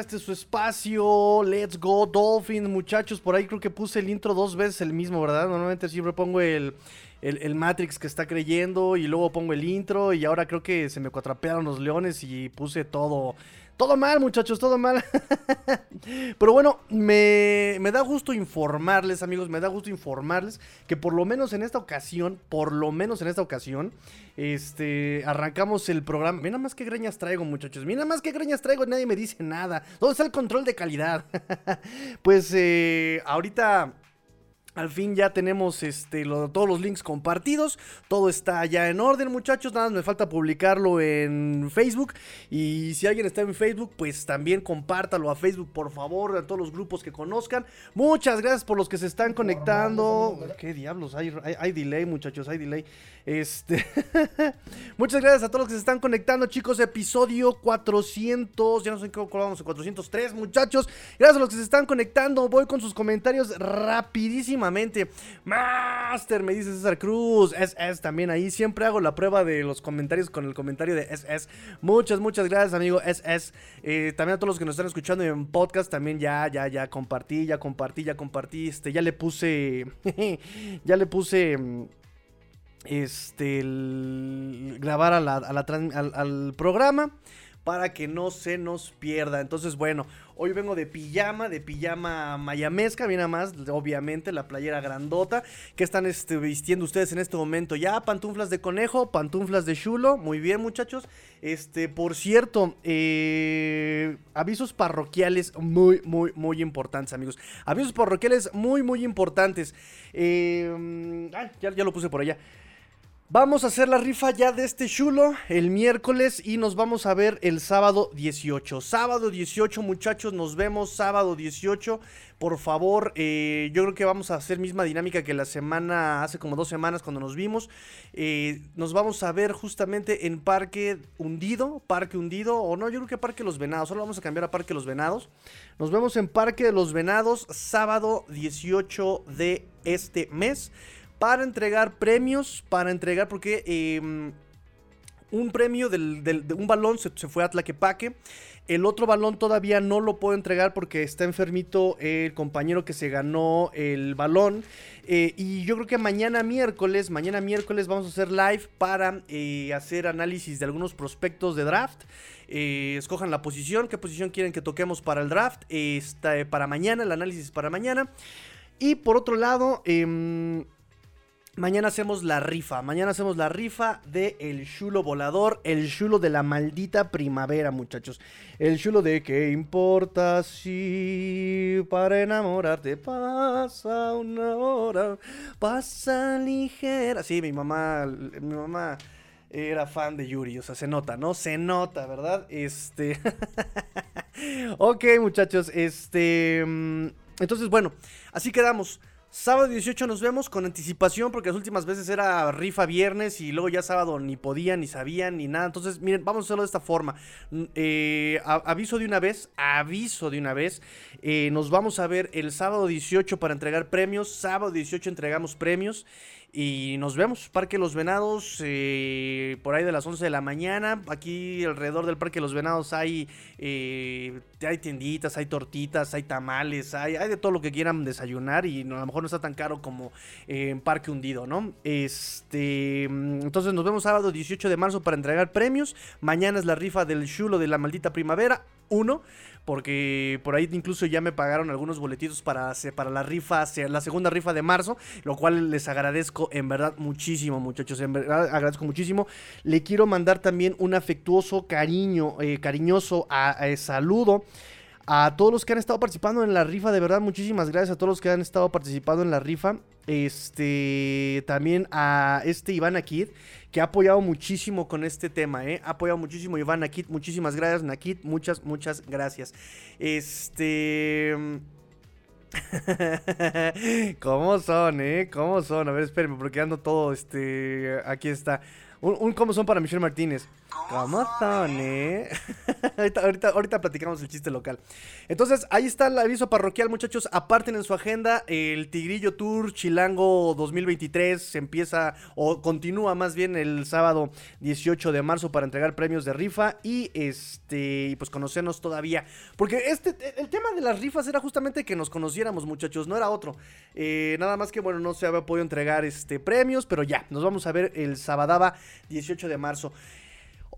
Este su espacio. Let's go Dolphins, muchachos. Por ahí creo que puse el intro dos veces el mismo, ¿verdad? Normalmente siempre pongo el, el, Matrix que está creyendo y luego pongo el intro y ahora creo que se me cuatrapearon los leones y puse todo todo mal, muchachos, todo mal. Pero bueno, me, da gusto informarles, amigos, me da gusto informarles que por lo menos en esta ocasión, por lo menos en esta ocasión, este, arrancamos el programa. Mira más que greñas traigo, muchachos. Mira más que greñas traigo, nadie me dice nada. ¿Dónde está el control de calidad? pues eh, ahorita al fin ya tenemos este, todos los links compartidos. Todo está ya en orden, muchachos. Nada, me falta publicarlo en Facebook. Y si alguien está en Facebook, pues también compártalo a Facebook, por favor, a todos los grupos que conozcan. Muchas gracias por los que se están conectando. ¿Qué diablos? Hay, hay delay, muchachos, hay delay. Este. Muchas gracias a todos los que se están conectando, chicos. Episodio 400. Ya no sé qué vamos, 403, muchachos. Gracias a los que se están conectando. Voy con sus comentarios rapidísimamente. Master, me dice César Cruz. SS también ahí. Siempre hago la prueba de los comentarios con el comentario de SS. Muchas, muchas gracias, amigo SS. Eh, también a todos los que nos están escuchando en podcast. También ya, ya, ya compartí, ya compartí, ya compartí. Este, ya le puse. ya le puse este, grabar al, programa para que no se nos pierda. Entonces, bueno, hoy vengo de pijama, de pijama mayamesca, bien más, obviamente, la playera grandota, que están este, vistiendo ustedes en este momento ya, pantuflas de conejo, pantuflas de chulo, muy bien muchachos. Este, por cierto, eh, avisos parroquiales muy, muy, muy importantes, amigos. Avisos parroquiales muy, muy importantes. Eh, ya, ya lo puse por allá. Vamos a hacer la rifa ya de este chulo el miércoles y nos vamos a ver el sábado 18. Sábado 18 muchachos, nos vemos sábado 18. Por favor, eh, yo creo que vamos a hacer misma dinámica que la semana, hace como dos semanas cuando nos vimos. Eh, nos vamos a ver justamente en Parque Hundido, Parque Hundido, o no, yo creo que Parque Los Venados, solo vamos a cambiar a Parque Los Venados. Nos vemos en Parque de los Venados sábado 18 de este mes para entregar premios, para entregar, porque em, un premio de un balón se, fue a Tlaquepaque. El otro balón todavía no lo puedo entregar porque está enfermito el compañero que se ganó el balón. Eh, y yo creo que mañana miércoles, mañana miércoles vamos a hacer live para eh, hacer análisis de algunos prospectos de draft. Eh, escojan la posición, qué posición quieren que toquemos para el draft. Para mañana, el análisis para mañana. Y por otro lado, em, Mañana hacemos la rifa. Mañana hacemos la rifa de el chulo volador. El chulo de la maldita primavera, muchachos. El chulo de qué importa si para enamorarte pasa una hora. Pasa ligera. Sí, mi mamá. Mi mamá era fan de Yuri. O sea, se nota, ¿no? Se nota, ¿verdad? Este. ok, muchachos. Este. Mm, entonces, bueno, así quedamos. Sábado 18 nos vemos con anticipación porque las últimas veces era rifa viernes y luego ya sábado ni podían, ni sabían, ni nada. Entonces, miren, vamos a hacerlo de esta forma. Mm, eh, aviso de una vez, aviso de una vez. Eh, nos vamos a ver el sábado 18 para entregar premios. Sábado 18 entregamos premios. Y nos vemos, Parque Los Venados, eh, por ahí de las 11 de la mañana. Aquí alrededor del Parque Los Venados hay, eh, hay tienditas, hay tortitas, hay tamales, hay, hay, de todo lo que quieran desayunar y a lo mejor no está tan caro como en Parque Hundido, ¿no? Este, entonces nos vemos sábado 18 de marzo para entregar premios. Mañana es la rifa del chulo de la maldita primavera. Uno porque por ahí incluso ya me pagaron algunos boletitos para, para la rifa, la segunda rifa de marzo, lo cual les agradezco en verdad muchísimo, muchachos, en verdad agradezco muchísimo. Le quiero mandar también un afectuoso cariño, eh, cariñoso saludo a todos los que han estado participando en la rifa, de verdad, muchísimas gracias a todos los que han estado participando en la rifa. Este, también a este Iván Akid, que ha apoyado muchísimo con este tema, ¿eh? Ha apoyado muchísimo Iván Nakit. Muchísimas gracias, Nakit. Muchas, muchas gracias. Este. ¿Cómo son, eh? ¿Cómo son? A ver, espérenme, porque ando todo, este... Aquí está. Un, un cómo son para Michelle Martínez. ¿Cómo son, eh? ahorita, platicamos el chiste local. Entonces, ahí está el aviso parroquial, muchachos. Aparten en su agenda el Tigrillo Tour Chilango 2023. Se empieza, o continúa más bien, el sábado 18 de marzo para entregar premios de rifa. Y este, pues conocernos todavía. Porque este, el tema de las rifas era justamente que nos conociéramos, muchachos. No era otro. Eh, nada más que, bueno, no se había podido entregar este premios. Pero ya, nos vamos a ver el sabadaba 18 de marzo.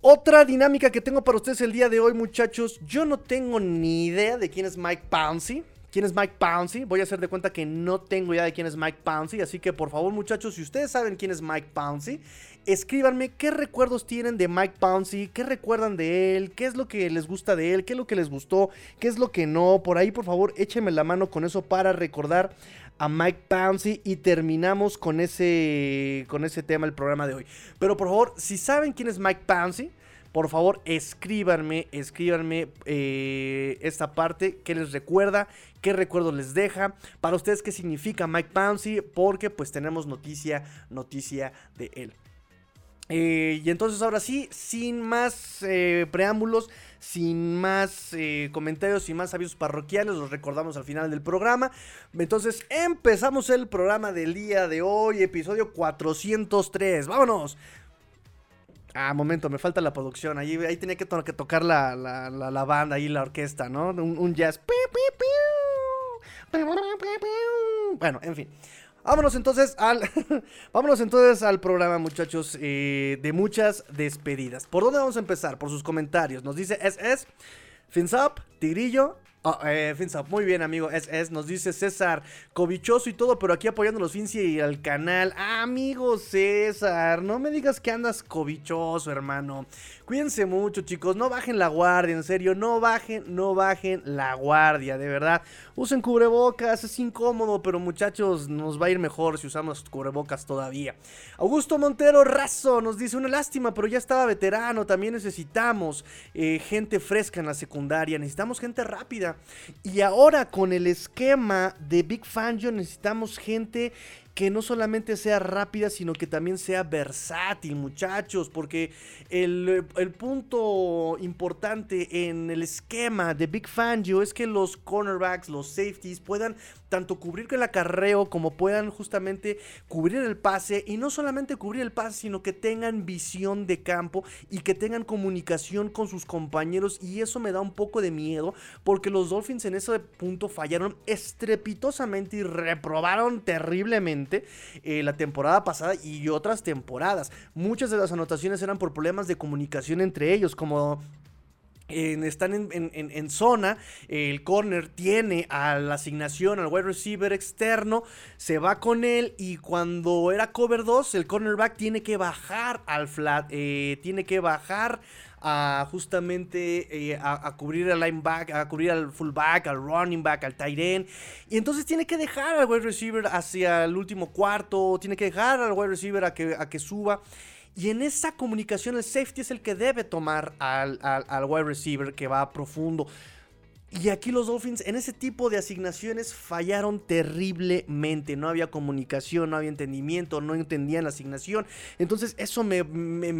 Otra dinámica que tengo para ustedes el día de hoy, muchachos. Yo no tengo ni idea de quién es Mike Pouncey. ¿Quién es Mike Pouncey? Voy a hacer de cuenta que no tengo idea de quién es Mike Pouncey. Así que por favor, muchachos, si ustedes saben quién es Mike Pouncey, escríbanme qué recuerdos tienen de Mike Pouncey, qué recuerdan de él, qué es lo que les gusta de él, qué es lo que les gustó, qué es lo que no. Por ahí, por favor, échenme la mano con eso para recordar a Mike Pouncey y terminamos con ese, con ese tema el programa de hoy. Pero por favor, si saben quién es Mike Pouncey, por favor escríbanme, escríbanme eh, esta parte, qué les recuerda, qué recuerdo les deja, para ustedes qué significa Mike Pouncey, porque pues tenemos noticia, noticia de él. Eh, y entonces ahora sí, sin más eh, preámbulos, sin más eh, comentarios, sin más avisos parroquiales, los recordamos al final del programa. Entonces empezamos el programa del día de hoy, episodio 403. ¡Vámonos! Ah, momento, me falta la producción. Ahí, ahí tenía que, tocar la, la, la, banda, ahí la orquesta, ¿no? Un, un jazz. Bueno, en fin. Vámonos entonces al. vámonos entonces al programa, muchachos. Eh, de muchas despedidas. ¿Por dónde vamos a empezar? Por sus comentarios. Nos dice SS, Finsup, Tigrillo, Oh, eh, muy bien, amigo. Es, nos dice César, cobichoso y todo, pero aquí apoyando los Finci y al canal. amigo César, no me digas que andas cobichoso, hermano. Cuídense mucho, chicos. No bajen la guardia, en serio. No bajen, no bajen la guardia, de verdad. Usen cubrebocas, es incómodo, pero muchachos, nos va a ir mejor si usamos cubrebocas todavía. Augusto Montero Razo nos dice: Una lástima, pero ya estaba veterano. También necesitamos eh, gente fresca en la secundaria. Necesitamos gente rápida. Y ahora con el esquema de Big Fangio necesitamos gente que no solamente sea rápida, sino que también sea versátil, muchachos, porque el, punto importante en el esquema de Big Fangio es que los cornerbacks, los safeties puedan tanto cubrir el acarreo como puedan justamente cubrir el pase y no solamente cubrir el pase, sino que tengan visión de campo y que tengan comunicación con sus compañeros y eso me da un poco de miedo porque los Dolphins en ese punto fallaron estrepitosamente y reprobaron terriblemente eh, la temporada pasada y otras temporadas. Muchas de las anotaciones eran por problemas de comunicación entre ellos, como están en, zona, el corner tiene a la asignación al wide receiver externo, se va con él y cuando era cover 2, el cornerback tiene que bajar al flat, eh, tiene que bajar a justamente eh, a, cubrir al lineback, a cubrir al fullback, al running back, al tight end. Y entonces tiene que dejar al wide receiver hacia el último cuarto, tiene que dejar al wide receiver a que, a que suba. Y en esa comunicación el safety es el que debe tomar al, wide receiver que va profundo. Y aquí los Dolphins en ese tipo de asignaciones fallaron terriblemente. No había comunicación, no había entendimiento, no entendían la asignación. Entonces eso me,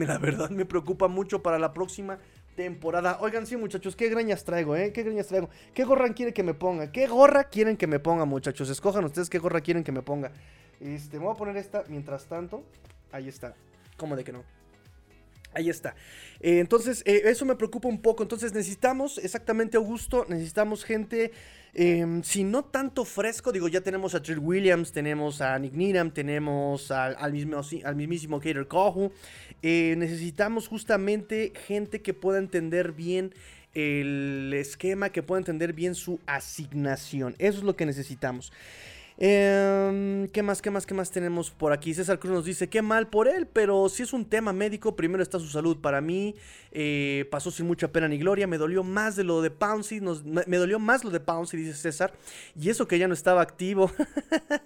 la verdad me preocupa mucho para la próxima temporada. Oigan, sí, muchachos, qué greñas traigo, ¿eh? ¿Qué greñas traigo? ¿Qué gorra quieren que me ponga? ¿Qué gorra quieren que me ponga, muchachos? Escojan ustedes qué gorra quieren que me ponga. Este, me voy a poner esta mientras tanto. Ahí está. ¿Cómo de que no? Ahí está. Eh, entonces, eh, eso me preocupa un poco. Entonces, necesitamos, exactamente, Augusto, necesitamos gente, em, si no tanto fresco, digo, ya tenemos a Trill Williams, tenemos a Nick Needham, tenemos al, mismo, al mismísimo Kater Kohu. Eh, necesitamos justamente gente que pueda entender bien el esquema, que pueda entender bien su asignación. Eso es lo que necesitamos. Em, ¿Qué más, qué más, qué más tenemos por aquí? César Cruz nos dice, qué mal por él, pero si es un tema médico, primero está su salud. Para mí eh, pasó sin mucha pena ni gloria, me dolió más de lo de Pouncy, me, dolió más lo de Pouncy, dice César. Y eso que ya no estaba activo.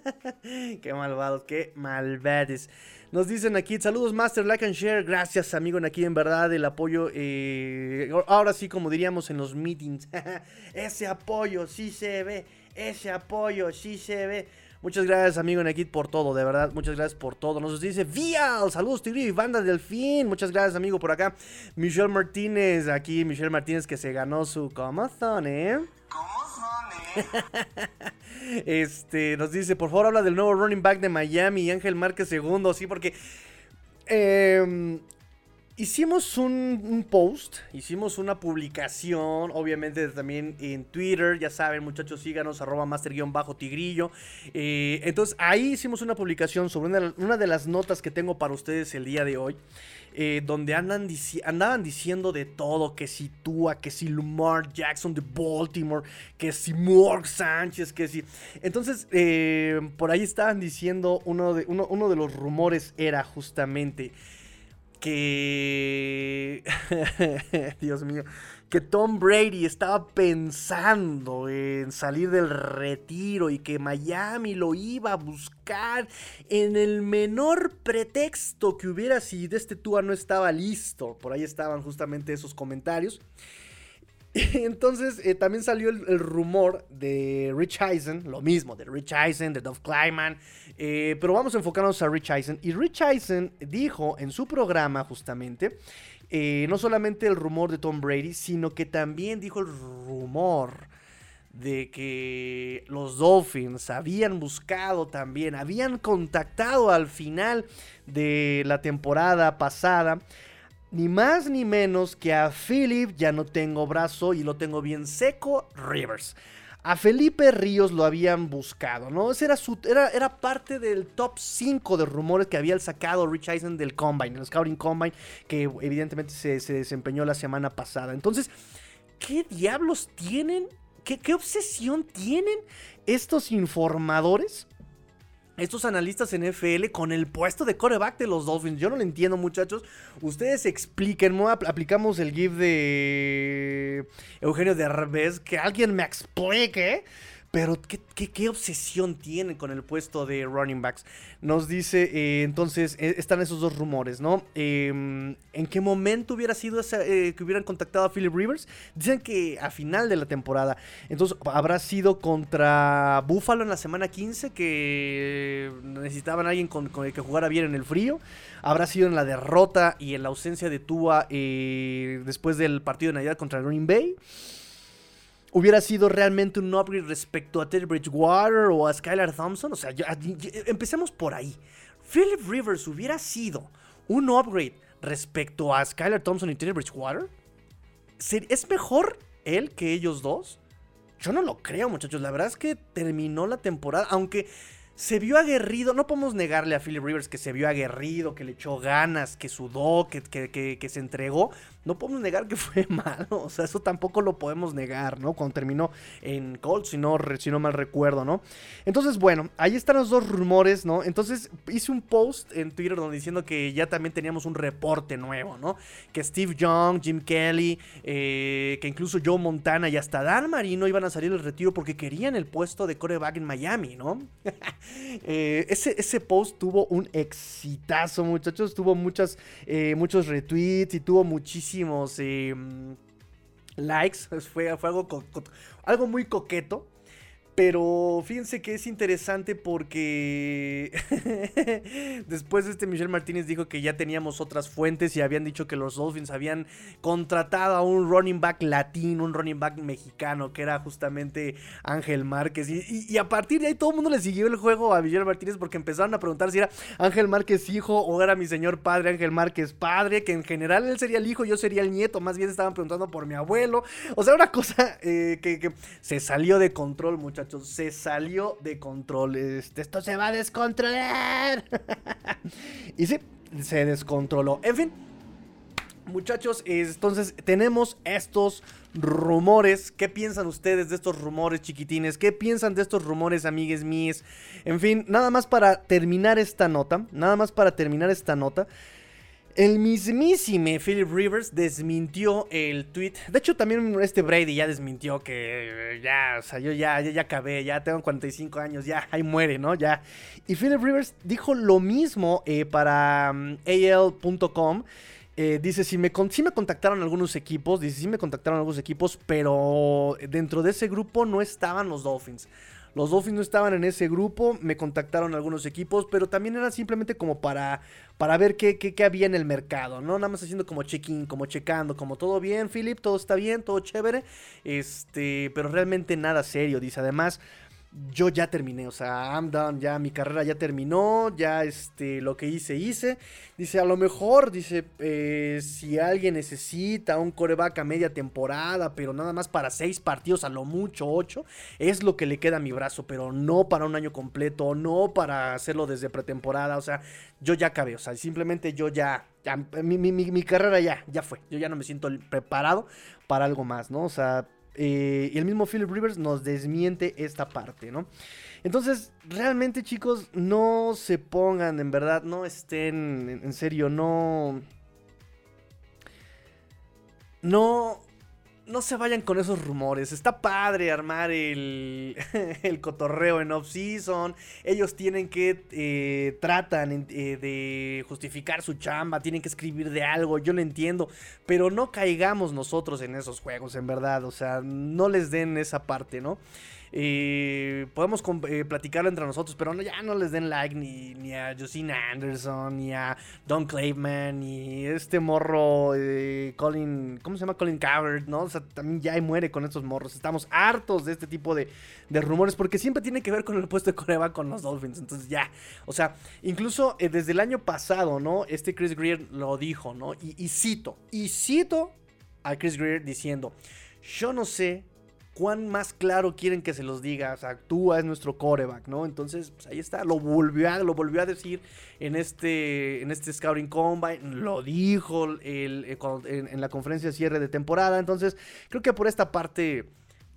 qué malvados, qué malvades. Nos dicen aquí, saludos Master, like and share. Gracias amigo, en aquí en verdad el apoyo. Eh, ahora sí, como diríamos en los meetings. Ese apoyo sí se ve ese apoyo sí se ve. Muchas gracias, amigo Nekit, por todo, de verdad. Muchas gracias por todo. Nos dice Vial, saludos, Tigre y banda del fin. Muchas gracias, amigo, por acá. Michelle Martínez, aquí, Michelle Martínez, que se ganó su ¿Cómo son, eh? ¿Cómo son, eh? este, nos dice, por favor, habla del nuevo running back de Miami, Ángel Márquez segundo, sí, porque. Eh, Hicimos un, post, hicimos una publicación, obviamente también en Twitter, ya saben muchachos, síganos, arroba master-tigrillo. Eh, entonces ahí hicimos una publicación sobre una, de las notas que tengo para ustedes el día de hoy, eh, donde andan andaban diciendo de todo, que si Tua, que si Lamar Jackson de Baltimore, que si Morg Sánchez, que si... Entonces, eh, por ahí estaban diciendo, uno de, uno de los rumores era justamente que... Dios mío, que Tom Brady estaba pensando en salir del retiro y que Miami lo iba a buscar en el menor pretexto que hubiera si este Tua no estaba listo. Por ahí estaban justamente esos comentarios. Entonces eh, también salió el, rumor de Rich Eisen, lo mismo, de Rich Eisen, de Dove Kleiman, eh, pero vamos a enfocarnos a Rich Eisen. Y Rich Eisen dijo en su programa justamente, eh, no solamente el rumor de Tom Brady, sino que también dijo el rumor de que los Dolphins habían buscado también, habían contactado al final de la temporada pasada ni más ni menos que a Philip, ya no tengo brazo y lo tengo bien seco, Rivers. A Felipe Ríos lo habían buscado, ¿no? Ese era, su, era, era parte del top 5 de rumores que había sacado Rich Eisen del Combine, el Scouting Combine, que evidentemente se, desempeñó la semana pasada. Entonces, ¿qué diablos tienen? ¿Qué, qué obsesión tienen estos informadores? Estos analistas en FL con el puesto de coreback de los Dolphins. Yo no lo entiendo, muchachos. Ustedes expliquen, aplicamos el GIF de Eugenio de Arbez. Que alguien me explique pero ¿qué, obsesión tienen con el puesto de running backs? Nos dice, eh, entonces, eh, están esos dos rumores, ¿no? Em, ¿En qué momento hubiera sido eh, que hubieran contactado a Philip Rivers? Dicen que a final de la temporada. Entonces, habrá sido contra Buffalo en la semana 15, que necesitaban a alguien con, el que jugara bien en el frío. Habrá sido en la derrota y en la ausencia de Tua después del partido de Navidad contra Green Bay hubiera sido realmente un upgrade respecto a Teddy Bridgewater o a Skylar Thompson. O sea, empecemos por ahí. Philip Rivers hubiera sido un upgrade respecto a Skylar Thompson y Teddy Bridgewater. ¿Es mejor él que ellos dos? Yo no lo creo, muchachos. La verdad es que terminó la temporada, aunque se vio aguerrido. No podemos negarle a Philip Rivers que se vio aguerrido, que le echó ganas, que sudó, que, se entregó. No podemos negar que fue malo. O sea, eso tampoco lo podemos negar, ¿no? Cuando terminó en Colts, si no, si no mal recuerdo, ¿no? Entonces, bueno, ahí están los dos rumores, ¿no? Entonces hice un post en Twitter diciendo que ya también teníamos un reporte nuevo, ¿no? Que Steve Young, Jim Kelly, eh, que incluso Joe Montana y hasta Dan Marino iban a salir del retiro porque querían el puesto de coreback en Miami, ¿no? Eh, ese, ese post tuvo un exitazo, muchachos. Tuvo eh, muchos retweets y tuvo muchísimos em, likes. Fue, fue algo, algo muy coqueto. Pero fíjense que es interesante porque después de este Michel Martínez dijo que ya teníamos otras fuentes y habían dicho que los Dolphins habían contratado a un running back latino, un running back mexicano, que era justamente Ángel Márquez. Y, a partir de ahí todo el mundo le siguió el juego a Michel Martínez porque empezaron a preguntar si era Ángel Márquez hijo o era mi señor padre Ángel Márquez padre, que en general él sería el hijo, yo sería el nieto, más bien estaban preguntando por mi abuelo. O sea, una cosa eh, que, que se salió de control, muchachos se salió de control. Este, esto se va a descontrolar. y sí, se descontroló. En fin, muchachos, entonces tenemos estos rumores. ¿Qué piensan ustedes de estos rumores, chiquitines? ¿Qué piensan de estos rumores, amigues míes? En fin, nada más para terminar esta nota. Nada más para terminar esta nota. El mismísimo Philip Rivers desmintió el tweet. De hecho, también este Brady ya desmintió que ya, o sea, yo ya, ya, ya acabé, ya tengo 45 años, ya, ahí muere, ¿no? Ya. Y Philip Rivers dijo lo mismo eh, para mm, AL.com Eh, dice, si me, sí me contactaron algunos equipos, dice, sí me contactaron algunos equipos, pero dentro de ese grupo no estaban los Dolphins. Los Dolphins no estaban en ese grupo, me contactaron algunos equipos, pero también era simplemente como para, para ver qué, qué, qué había en el mercado, ¿no? Nada más haciendo como check-in, como checando, como todo bien, Philip, todo está bien, todo chévere, este, pero realmente nada serio, dice. Además, yo ya terminé, o sea, I'm done, ya mi carrera ya terminó, ya este, lo que hice, hice. Dice, a lo mejor, dice, eh, si alguien necesita un coreback a media temporada, pero nada más para seis partidos, a lo mucho ocho, es lo que le queda a mi brazo, pero no para un año completo, no para hacerlo desde pretemporada, o sea, yo ya acabé, o sea, simplemente yo ya, mi, mi carrera ya, ya fue, yo ya no me siento preparado para algo más, ¿no? O sea, eh, y el mismo Philip Rivers nos desmiente esta parte, ¿no? Entonces, realmente chicos, no se pongan, en verdad, no estén, en serio, no... No, no se vayan con esos rumores. Está padre armar el, el cotorreo en off-season. Ellos tienen que, eh, tratan eh, de justificar su chamba, tienen que escribir de algo, yo lo entiendo. Pero no caigamos nosotros en esos juegos, en verdad. O sea, no les den esa parte, ¿no? Eh, podemos eh, platicarlo entre nosotros, pero ya no les den like ni, a Josina Anderson, ni a Don Clayman, ni este morro eh, Colin, ¿cómo se llama? Colin Coward, ¿no? O sea, también ya muere con estos morros. Estamos hartos de este tipo de, rumores porque siempre tiene que ver con el puesto de Coreba con los Dolphins. Entonces ya, o sea, incluso desde el año pasado, ¿no? Este Chris Greer lo dijo, ¿no? Y cito, y cito a Chris Greer diciendo, yo no sé cuán más claro quieren que se los diga. O sea, actúa, es nuestro coreback, ¿no? Entonces, pues ahí está. Lo volvió a, lo volvió a decir en este, en este Scouting Combine. Lo dijo eh, en, la conferencia de cierre de temporada. Entonces, creo que por esta parte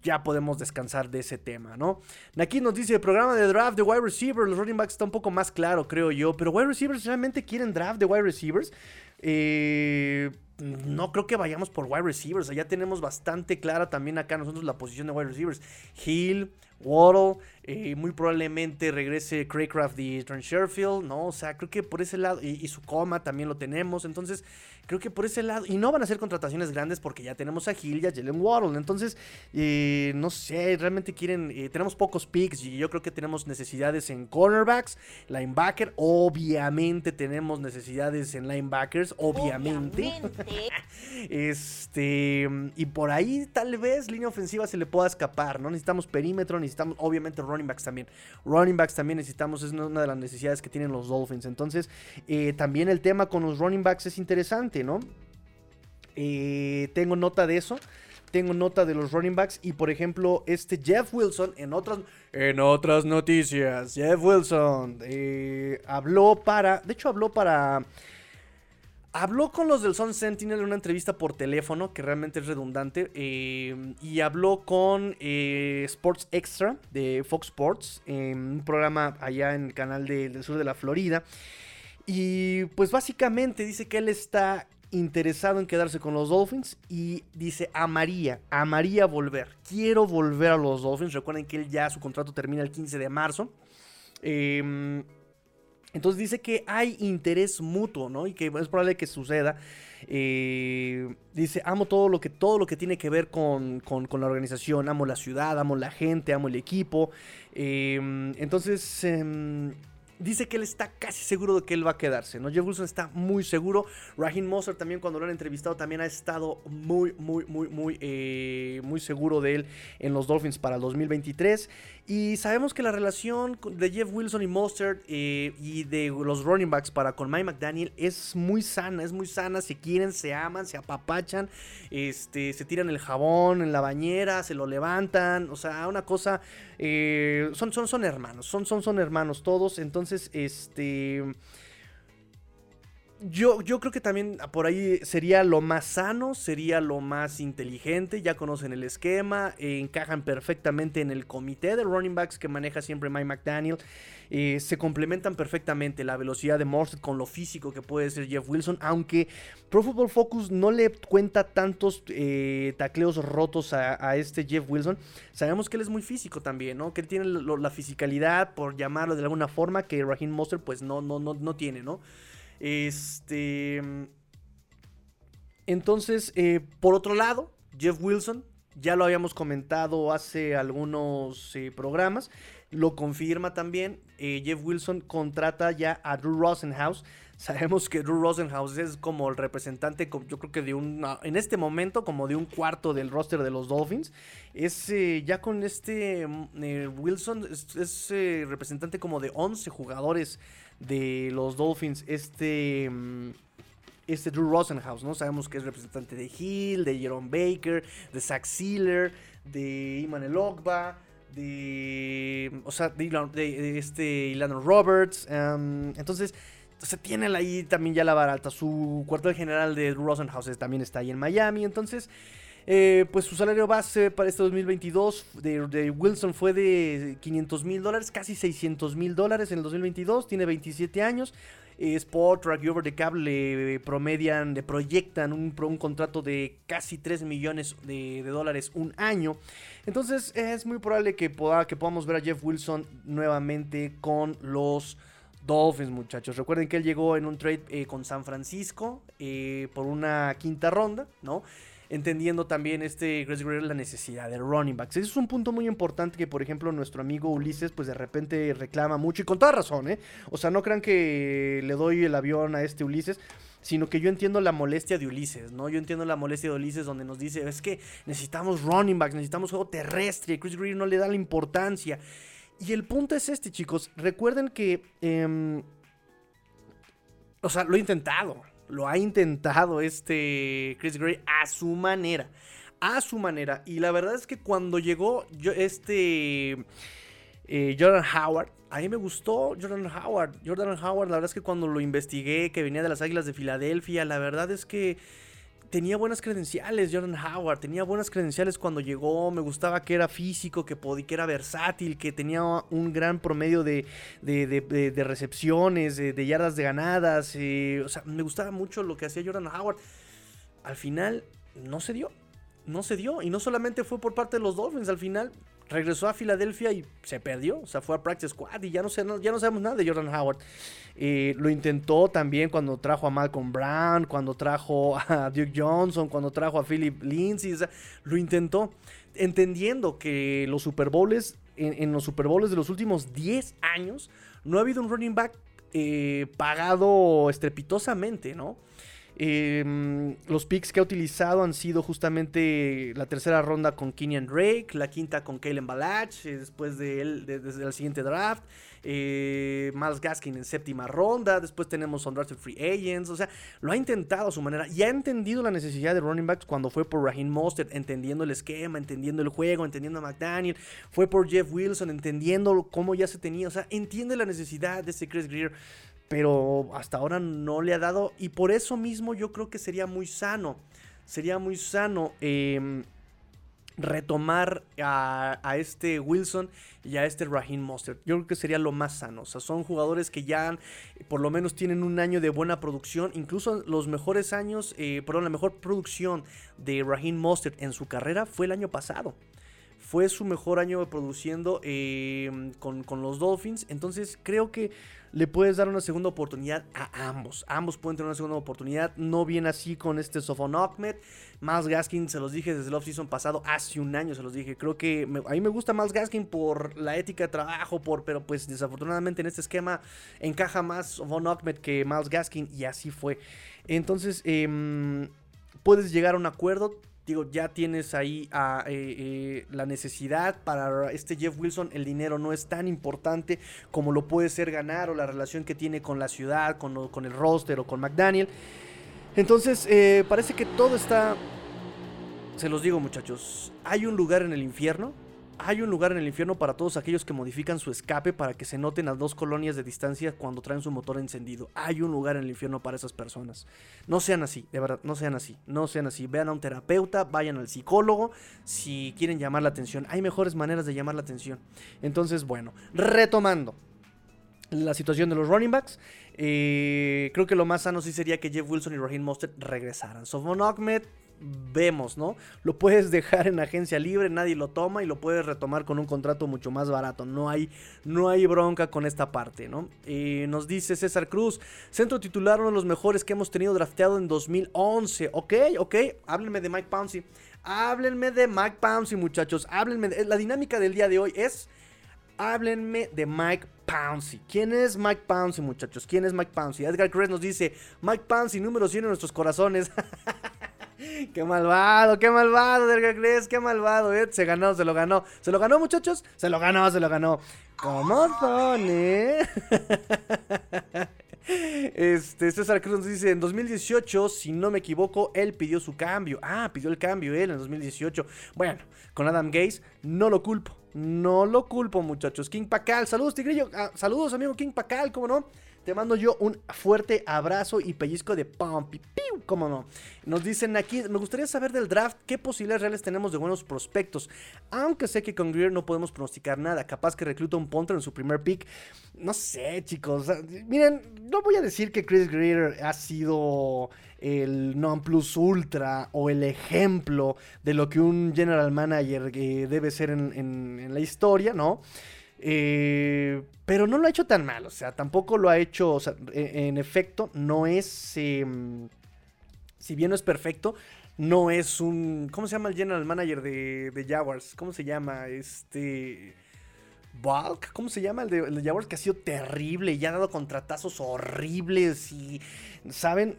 ya podemos descansar de ese tema, ¿no? Aquí nos dice, el programa de draft de wide receivers, los running backs está un poco más claro, creo yo, pero wide receivers realmente quieren draft de wide receivers. Eh, no creo que vayamos por wide receivers. ya tenemos bastante clara también acá nosotros la posición de wide receivers. Hill, Waddle, eh, muy probablemente regrese Craycraft y Trent Sherfield, ¿no? O sea, creo que por ese lado, y, su coma también lo tenemos. Entonces, creo que por ese lado, y no van a ser contrataciones grandes porque ya tenemos a Hill y a Jalen Waddle. Entonces, eh, no sé, realmente quieren, eh, tenemos pocos picks y yo creo que tenemos necesidades en cornerbacks, linebacker, obviamente tenemos necesidades en linebackers, obviamente. este, y por ahí tal vez línea ofensiva se le pueda escapar, ¿no? Necesitamos perímetro, necesitamos obviamente running backs también. Running backs también necesitamos, es una de las necesidades que tienen los Dolphins. Entonces, eh, también el tema con los running backs es interesante, ¿no? Tengo nota de eso. Tengo nota de los running backs. Y por ejemplo, este Jeff Wilson, en otras, en otras noticias, Jeff Wilson eh, habló para. De hecho, habló para Habló con los del Sun Sentinel en una entrevista por teléfono, que realmente es redundante, eh, y habló con eh, Sports Extra de Fox Sports, en un programa allá en el canal del sur de la Florida. Y pues básicamente dice que él está interesado en quedarse con los Dolphins y dice amaría, amaría volver, quiero volver a los Dolphins. Recuerden que él ya su contrato termina el 15 de marzo. Eh, entonces dice que hay interés mutuo, ¿no? Y que es probable que suceda. Eh, dice, amo todo lo que, todo lo que tiene que ver con, la organización, amo la ciudad, amo la gente, amo el equipo. Eh, entonces, em, dice que él está casi seguro de que él va a quedarse, ¿no? Jeff Wilson está muy seguro. Raheem Moser también cuando lo han entrevistado también ha estado muy, muy, muy, muy, eh, muy seguro de él en los Dolphins para el 2023. Y sabemos que la relación de Jeff Wilson y Mostert eh, y de los running backs para con Mike McDaniel es muy sana, es muy sana. Se quieren, se aman, se apapachan, este, se tiran el jabón en la bañera, se lo levantan. O sea, una cosa. Eh, son, son, son hermanos, son, son, son hermanos todos. Entonces, este yo, yo creo que también por ahí sería lo más sano, sería lo más inteligente. Ya conocen el esquema, encajan perfectamente en el comité de running backs que maneja siempre Mike McDaniel. Eh, se complementan perfectamente la velocidad de Morse con lo físico que puede ser Jeff Wilson, aunque Pro Football Focus no le cuenta tantos eh, tacleos rotos a, este Jeff Wilson. Sabemos que él es muy físico también, ¿no? Que él tiene la fisicalidad, por llamarlo de alguna forma, que Raheem Monster pues no, no, no, no tiene, ¿no? Este. Entonces, eh, por otro lado, Jeff Wilson, ya lo habíamos comentado hace algunos eh, programas, lo confirma también. Eh, Jeff Wilson contrata ya a Drew Rosenhaus. Sabemos que Drew Rosenhaus es como el representante, yo creo que de un, en este momento, como de un cuarto del roster de los Dolphins. Es ya con este Wilson, es, representante como de 11 jugadores de los Dolphins. Este. Mm, este Drew Rosenhaus, ¿no? Sabemos que es representante de Hill, de Jerome Baker, de Zach Sealer, de Iman Elogba, de. O sea, de, este Ilano Roberts. Em, entonces. Se tiene ahí también ya la barata. Su cuartel general de Rosenhaus también está ahí en Miami. Entonces, eh, pues su salario base para este 2022 de, Wilson fue de 500 mil dólares, casi 600 mil dólares en el 2022. Tiene 27 años. Sport, Track Over the Cap le promedian, proyectan un, contrato de casi 3 millones de, dólares un año. Entonces es muy probable que, que podamos ver a Jeff Wilson nuevamente con los Dolphins, muchachos. Recuerden que él llegó en un trade eh, con San Francisco eh, por una quinta ronda, ¿no? Entendiendo también este Chris Greer la necesidad de running backs. Ese es un punto muy importante que, por ejemplo, nuestro amigo Ulises, pues de repente reclama mucho y con toda razón, ¿eh? O sea, no crean que le doy el avión a este Ulises sino que yo entiendo la molestia de Ulises, ¿no? Yo entiendo la molestia de Ulises donde nos dice, es que necesitamos running backs, necesitamos juego terrestre, Chris Greer no le da la importancia. Y el punto es este, chicos, recuerden que... Em, o sea, lo he intentado lo ha intentado este Chris Gray a su manera. A su manera. Y la verdad es que cuando llegó este eh, Jordan Howard, a mí me gustó Jordan Howard. Jordan Howard, la verdad es que cuando lo investigué, que venía de las Águilas de Filadelfia, la verdad es que tenía buenas credenciales Jordan Howard, tenía buenas credenciales cuando llegó, me gustaba que era físico, que, podía, que era versátil, que tenía un gran promedio de, recepciones, de, yardas de ganadas, eh, o sea, me gustaba mucho lo que hacía Jordan Howard. Al final no se dio, no se dio, y no solamente fue por parte de los Dolphins, al final regresó a Filadelfia y se perdió. O sea, fue a Practice Squad y ya no, ya no sabemos nada de Jordan Howard. Lo intentó también cuando trajo a Malcolm Brown, cuando trajo a Duke Johnson, cuando trajo a Philip Lindsay. Lo intentó entendiendo que los Super Bowls, en, los Super Bowls de los últimos 10 años, no ha habido un running back eh, pagado estrepitosamente. Em, los picks que ha utilizado han sido justamente la tercera ronda con Kenyan Drake, la quinta con Kalen Balach, eh, después de él, desde el siguiente draft. Eh, Miles Gaskin en séptima ronda. Después tenemos Undrafted Free Agents. O sea, lo ha intentado a su manera. Y ha entendido la necesidad de running backs cuando fue por Raheem Mostert, entendiendo el esquema, entendiendo el juego, entendiendo a McDaniel. Fue por Jeff Wilson, entendiendo cómo ya se tenía. O sea, entiende la necesidad de ese Chris Greer pero hasta ahora no le ha dado y por eso mismo yo creo que sería muy sano, sería muy sano em, retomar a, este Wilson y a este Raheem Mostert. Yo creo que sería lo más sano. O sea, son jugadores que ya por lo menos tienen un año de buena producción. Incluso los mejores años, eh, perdón, la mejor producción de Raheem Mostert en su carrera fue el año pasado. Fue su mejor año produciendo em, con, con los Dolphins. Entonces creo que le puedes dar una segunda oportunidad a ambos. Ambos pueden tener una segunda oportunidad. No viene así con este Sofon Ahmed. Miles Gaskin, se los dije desde el offseason pasado, hace un año se los dije. Creo que a mí me gusta Miles Gaskin por la ética de trabajo, por, pero pues desafortunadamente en este esquema encaja más Sofon Ahmed que Miles Gaskin y así fue. Entonces, em, puedes llegar a un acuerdo digo, ya tienes ahí a, eh, eh, la necesidad para este Jeff Wilson, el dinero no es tan importante como lo puede ser ganar o la relación que tiene con la ciudad, con, con el roster o con McDaniel. Entonces, eh, parece que todo está... Se los digo muchachos, hay un lugar en el infierno hay un lugar en el infierno para todos aquellos que modifican su escape para que se noten a dos colonias de distancia cuando traen su motor encendido. Hay un lugar en el infierno para esas personas. No sean así, de verdad, no sean así, no sean así. Vean a un terapeuta, vayan al psicólogo si quieren llamar la atención. Hay mejores maneras de llamar la atención. Entonces, bueno, retomando la situación de los running backs. Eh, creo que lo más sano sí sería que Jeff Wilson y Raheem Mostert regresaran. Sofon Ahmed vemos, ¿no? Lo puedes dejar en agencia libre, nadie lo toma y lo puedes retomar con un contrato mucho más barato. No hay, no hay bronca con esta parte, ¿no? nos dice César Cruz, centro titular, uno de los mejores que hemos tenido drafteado en 2011. Ok, ok, háblenme de Mike Pouncey. Háblenme de Mike Pouncey, muchachos. Háblenme. De, la dinámica del día de hoy es háblenme de Mike Pouncey. ¿Quién es Mike Pouncey, muchachos? ¿Quién es Mike Pouncey? Edgar Crest nos dice, Mike Pouncey, número 100 en nuestros corazones. qué malvado, qué malvado, Edgar Crest, qué malvado. Eh. Se ganó, se lo ganó. ¿Se lo ganó, muchachos? Se lo ganó, se lo ganó. ¿Cómo son, eh? Este, César Cruz dice, en 2018, si no me equivoco, él pidió su cambio. Ah, pidió el cambio él en 2018. Bueno, con Adam Gaze, no lo culpo. No lo culpo, muchachos. King Pacal, saludos, Tigrillo. Ah, saludos, amigo King Pacal, ¿cómo no? Te mando yo un fuerte abrazo y pellizco de Pumpy. ¡Piu! ¿Cómo no? Nos dicen aquí, me gustaría saber del draft qué posibilidades reales tenemos de buenos prospectos. Aunque sé que con Greer no podemos pronosticar nada. Capaz que recluta un punter en su primer pick. No sé, chicos. Miren, no voy a decir que Chris Greer ha sido el non plus ultra o el ejemplo de lo que un general manager eh, debe ser en, en la historia, ¿no? Eh, pero no lo ha hecho tan mal, o sea, tampoco lo ha hecho, o sea, e, en, efecto, no es, em, si bien no es perfecto, no es un, ¿cómo se llama el general manager de, de Jaguars? ¿Cómo se llama? Este... Bulk, ¿cómo se llama? El de, el de, Jaguars que ha sido terrible y ha dado contratazos horribles y, ¿saben?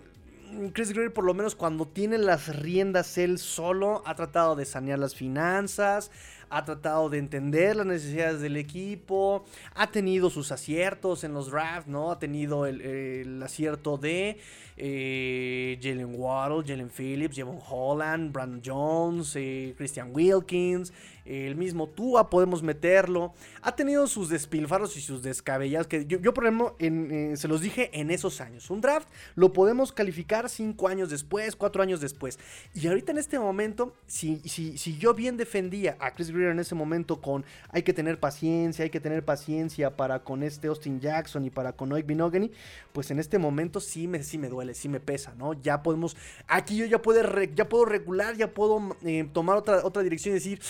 Chris Greer por lo menos cuando tiene las riendas él solo ha tratado de sanear las finanzas, ha tratado de entender las necesidades del equipo, ha tenido sus aciertos en los drafts, ¿no? Ha tenido el, acierto de eh, Jalen Waddle, Jalen Phillips, Javon Holland, Brandon Jones, eh, Christian Wilkins, el mismo Tua podemos meterlo. Ha tenido sus despilfarros y sus descabellas que yo, por ejemplo, eh, se los dije en esos años. Un draft lo podemos calificar cinco años después, cuatro años después. Y ahorita en este momento, si, si, si yo bien defendía a Chris Greer en ese momento con hay que tener paciencia, hay que tener paciencia para con este Austin Jackson y para con Oik Binogany, pues en este momento sí me, sí me duele, sí me pesa, ¿no? Ya podemos, aquí yo ya puedo, ya puedo regular, ya puedo eh, tomar otra, otra dirección y decir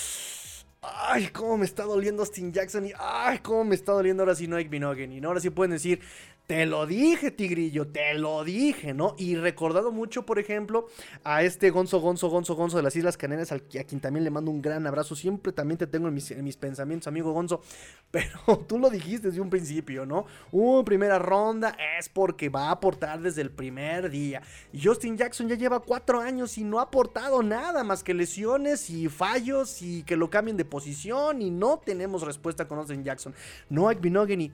ay, cómo me está doliendo Austin Jackson y ay, cómo me está doliendo ahora sí Noik Binogen. Y ahora sí pueden decir, te lo dije, Tigrillo, te lo dije, ¿no? Y recordado mucho, por ejemplo, a este Gonzo, Gonzo, Gonzo, Gonzo de las Islas Canarias, a quien también le mando un gran abrazo. Siempre también te tengo en mis, pensamientos, amigo Gonzo. Pero tú lo dijiste desde un principio, ¿no? Una primera ronda es porque va a aportar desde el primer día. Y Justin Jackson ya lleva cuatro años y no ha aportado nada más que lesiones y fallos y que lo cambien de posición. Y no tenemos respuesta con Austin Jackson. No hay Binogany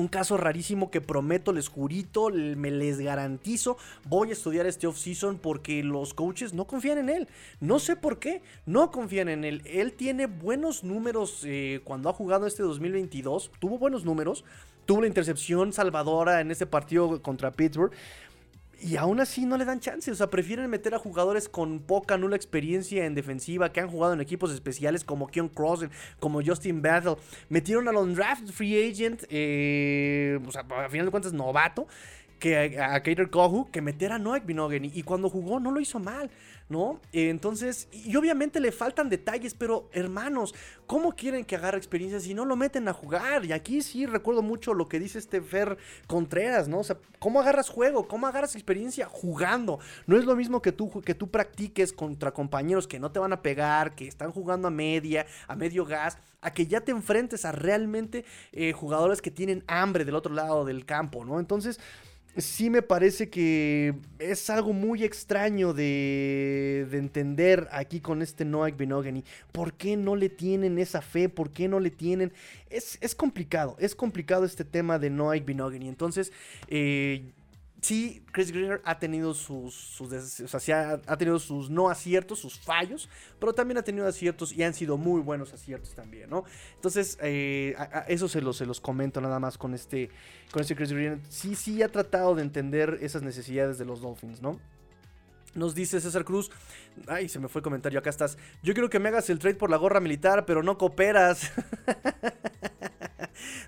un caso rarísimo que prometo, les jurito, me les garantizo, voy a estudiar este off-season porque los coaches no confían en él. No sé por qué, no confían en él. Él tiene buenos números eh, cuando ha jugado este 2022, tuvo buenos números, tuvo la intercepción salvadora en ese partido contra Pittsburgh. Y aún así no le dan chance. O sea, prefieren meter a jugadores con poca, nula experiencia en defensiva, que han jugado en equipos especiales como Keon Cross, como Justin Battle. Metieron a los draft free agent, eh, o sea, a final de cuentas, novato, que a, a Kohu, que meter a Noek Binogen. Y cuando jugó no lo hizo mal. ¿no? Entonces, y obviamente le faltan detalles, pero hermanos, ¿cómo quieren que agarre experiencia si no lo meten a jugar? Y aquí sí recuerdo mucho lo que dice este Fer Contreras, ¿no? O sea, ¿cómo agarras juego? ¿Cómo agarras experiencia? Jugando. No es lo mismo que tú, que tú practiques contra compañeros que no te van a pegar, que están jugando a media, a medio gas, a que ya te enfrentes a realmente eh, jugadores que tienen hambre del otro lado del campo, ¿no? Entonces sí me parece que es algo muy extraño de, entender aquí con este Noah Benogany. ¿Por qué no le tienen esa fe? ¿Por qué no le tienen...? Es, complicado, es complicado este tema de Noah Benogany. Entonces, eh, sí, Chris Greer ha tenido sus, o sea, ha, tenido sus no aciertos, sus fallos, pero también ha tenido aciertos y han sido muy buenos aciertos también, ¿no? Entonces, eh, eso se los, se los comento nada más con este, con este Chris Greer. Sí, sí ha tratado de entender esas necesidades de los Dolphins, ¿no? Nos dice César Cruz. Ay, se me fue el comentario. Acá estás. Yo quiero que me hagas el trade por la gorra militar, pero no cooperas.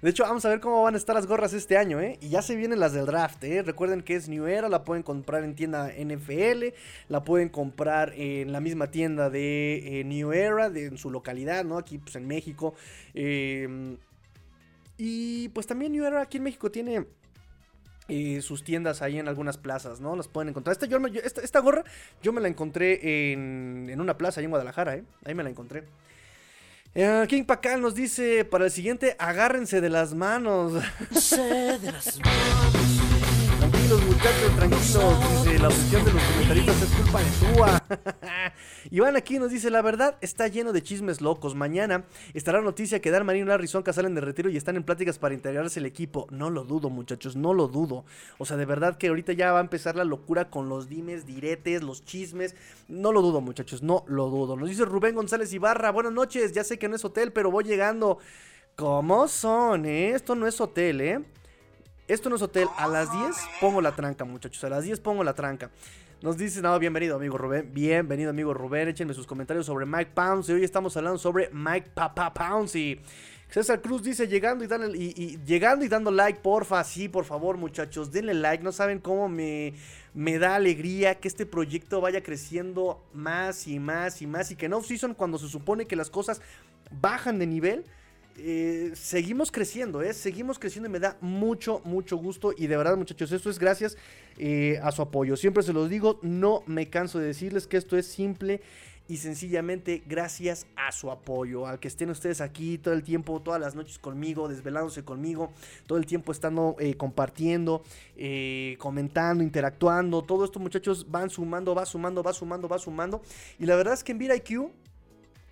De hecho, vamos a ver cómo van a estar las gorras este año, ¿eh? Y ya se vienen las del draft, ¿eh? Recuerden que es New Era, la pueden comprar en tienda NFL, la pueden comprar en la misma tienda de eh, New Era, de, en su localidad, ¿no? Aquí, pues en México. Em, y pues también New Era aquí en México tiene sus tiendas ahí en algunas plazas, ¿no? Las pueden encontrar. Esta, gorra yo me la encontré en, en, una plaza ahí en Guadalajara, ¿eh? Ahí me la encontré. Eh, King Pacal nos dice, para el siguiente, agárrense de las manos. de las manos tranquilos, muchachos, tranquilos. Dice, la obsesión de los comentaristas es culpa de Tua. Iván aquí nos dice, la verdad está lleno de chismes locos. Mañana estará noticia que Dan Marino y Larry Sonka salen de retiro y están en pláticas para integrarse al equipo. No lo dudo, muchachos, no lo dudo. O sea, de verdad que ahorita ya va a empezar la locura con los dimes, diretes, los chismes. No lo dudo, muchachos, no lo dudo. Nos dice Rubén González Ibarra, buenas noches, ya sé que no es hotel, pero voy llegando. ¿Cómo son, eh? Esto no es hotel, ¿eh? Esto no es hotel. A las 10 pongo la tranca, muchachos. A las 10 pongo la tranca. Nos dice, no, bienvenido, amigo Rubén. Bienvenido, amigo Rubén. Échenme sus comentarios sobre Mike Pouncey. Hoy estamos hablando sobre Mike Papa Pouncey. César Cruz dice, llegando y, y, llegando y dando like, porfa. Sí, por favor, muchachos, denle like. No saben cómo me, me da alegría que este proyecto vaya creciendo más y más y más. Y que no season cuando se supone que las cosas bajan de nivel eh, seguimos creciendo, ¿eh? Seguimos creciendo y me da mucho, mucho gusto. Y de verdad, muchachos, esto es gracias eh, a su apoyo. Siempre se los digo, no me canso de decirles que esto es simple y sencillamente gracias a su apoyo, al que estén ustedes aquí todo el tiempo, todas las noches conmigo, desvelándose conmigo, todo el tiempo estando eh, compartiendo, comentando, interactuando, todo esto muchachos van sumando, va sumando, va sumando, va sumando. Y la verdad es que en ViraIQ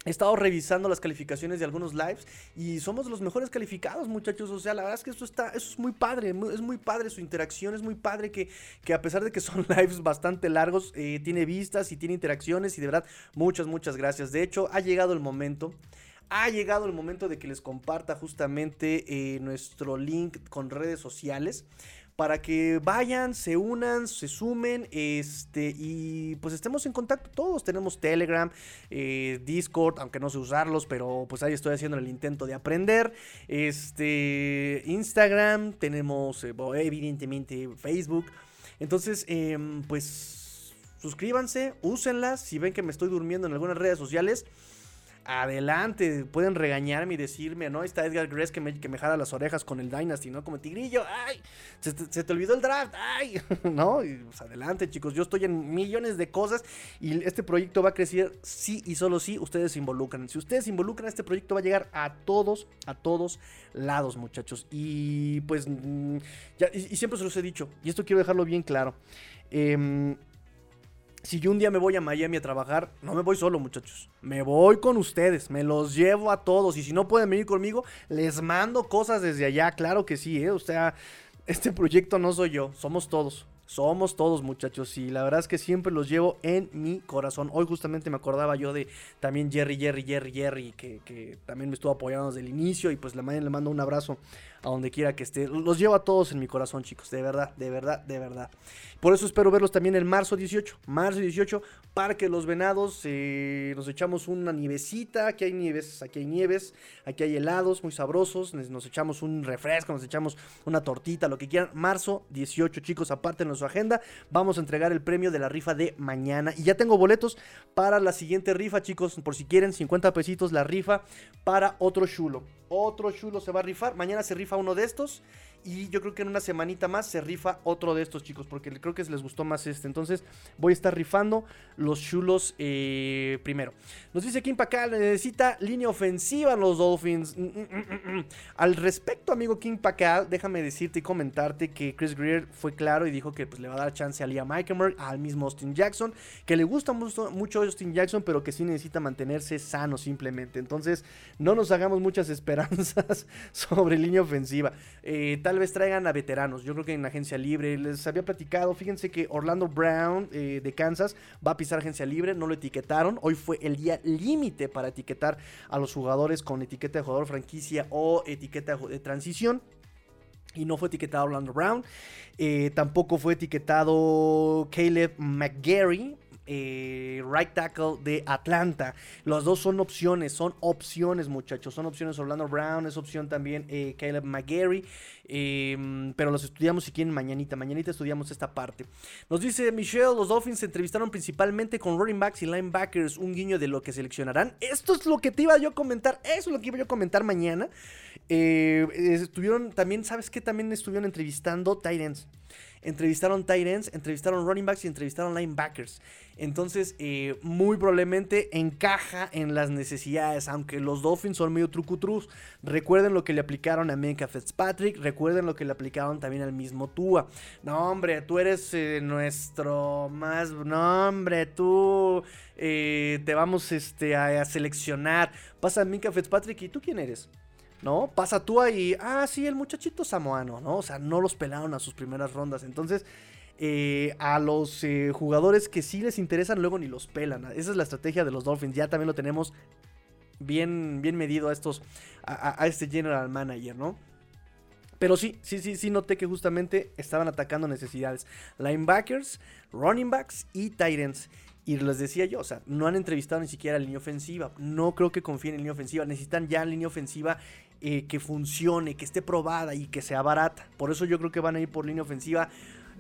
He estado revisando las calificaciones de algunos lives y somos los mejores calificados, muchachos. O sea, la verdad es que eso está, eso es muy padre, es muy padre su interacción, es muy padre que, que a pesar de que son lives bastante largos, eh, tiene vistas y tiene interacciones y de verdad, muchas, muchas gracias. De hecho, ha llegado el momento ha llegado el momento de que les comparta justamente eh, nuestro link con redes sociales para que vayan, se unan, se sumen, este, y pues estemos en contacto todos. Tenemos Telegram, eh, Discord, aunque no sé usarlos, pero pues ahí estoy haciendo el intento de aprender. Este, Instagram, tenemos eh, evidentemente Facebook. Entonces, em, pues suscríbanse, úsenlas. Si ven que me estoy durmiendo en algunas redes sociales, adelante, pueden regañarme y decirme, ¿no? Está Edgar Gress que me, que me jala las orejas con el Dynasty, ¿no? Como tigrillo, ¡ay! Se, te olvidó el draft, ¡ay! ¿No? Y pues adelante, chicos, yo estoy en millones de cosas y este proyecto va a crecer sí y solo si ustedes se involucran. Si ustedes se involucran, este proyecto va a llegar a todos, a todos lados, muchachos. Y pues, mm, ya, y, siempre se los he dicho, y esto quiero dejarlo bien claro. Eh, si yo un día me voy a Miami a trabajar, no me voy solo, muchachos. Me voy con ustedes, me los llevo a todos. Y si no pueden venir conmigo, les mando cosas desde allá. Claro que sí, ¿eh? O sea, este proyecto no soy yo, somos todos. Somos todos muchachos y la verdad es que siempre los llevo en mi corazón. Hoy justamente me acordaba yo de también Jerry, Jerry, Jerry, Jerry, que, que también me estuvo apoyando desde el inicio y pues le mando un abrazo a donde quiera que esté. Los llevo a todos en mi corazón, chicos. De verdad, de verdad, de verdad. Por eso espero verlos también el marzo 18. Marzo 18, Parque Los Venados. Eh, nos echamos una nievecita. Aquí hay nieves, aquí hay nieves. Aquí hay helados muy sabrosos. Nos echamos un refresco, nos echamos una tortita, lo que quieran. Marzo 18, chicos, apártenlo en su agenda. Vamos a entregar el premio de la rifa de mañana. Y ya tengo boletos para la siguiente rifa, chicos. Por si quieren, 50 pesitos la rifa para otro chulo. Otro chulo se va a rifar. Mañana se rifa uno de estos. Y yo creo que en una semanita más se rifa otro de estos chicos, porque creo que les gustó más este. Entonces voy a estar rifando los chulos eh, primero. Nos dice Kim Pacal, necesita línea ofensiva en los Dolphins. Mm, mm, mm, Al respecto, amigo Kim Pacal, déjame decirte y comentarte que Chris Greer fue claro y dijo que pues, le va a dar chance a Liam Meikenberg, al mismo Austin Jackson, que le gusta mucho, mucho Austin Jackson, pero que sí necesita mantenerse sano simplemente. Entonces no nos hagamos muchas esperanzas sobre línea ofensiva. Eh, tal vez traigan a veteranos. Yo creo que en agencia libre les había platicado. Fíjense que Orlando Brown eh, de Kansas va a pisar agencia libre. No lo etiquetaron. Hoy fue el día límite para etiquetar a los jugadores con etiqueta de jugador franquicia o etiqueta de transición. Y no fue etiquetado Orlando Brown. Eh, tampoco fue etiquetado Caleb McGarry. Eh, right tackle de Atlanta. Los dos son opciones, son opciones, muchachos. Son opciones Orlando Brown, es opción también eh, Caleb McGarry. Em, pero los estudiamos si quieren mañanita. Mañanita estudiamos esta parte. Nos dice Michelle, los Dolphins se entrevistaron principalmente con running backs y linebackers. Un guiño de lo que seleccionarán. Esto es lo que te iba yo a comentar. Eso es lo que iba yo a comentar mañana. Eh, estuvieron también, ¿sabes qué? También estuvieron entrevistando Titans entrevistaron tight ends, entrevistaron running backs y entrevistaron linebackers. Entonces, eh, muy probablemente encaja en las necesidades, aunque los Dolphins son medio trucutrus. Recuerden lo que le aplicaron a Minka Fitzpatrick, recuerden lo que le aplicaron también al mismo Tua. No, hombre, tú eres eh, nuestro más. No, hombre, tú eh, te vamos este, a, a seleccionar. Pasa Minka Fitzpatrick y tú quién eres. ¿No? Pasa tú ahí, ah, sí, el muchachito samoano, ¿no? O sea, no los pelaron a sus primeras rondas. Entonces, eh, a los eh, jugadores que sí les interesan, luego ni los pelan. Esa es la estrategia de los Dolphins. Ya también lo tenemos bien, bien medido a estos, a, este general manager, ¿no? Pero sí, sí, sí, sí noté que justamente estaban atacando necesidades. Linebackers, running backs y tight ends. Y les decía yo, o sea, no han entrevistado ni siquiera a línea ofensiva. No creo que confíen en línea ofensiva. Necesitan ya línea ofensiva eh, que funcione, que esté probada y que sea barata. Por eso yo creo que van a ir por línea ofensiva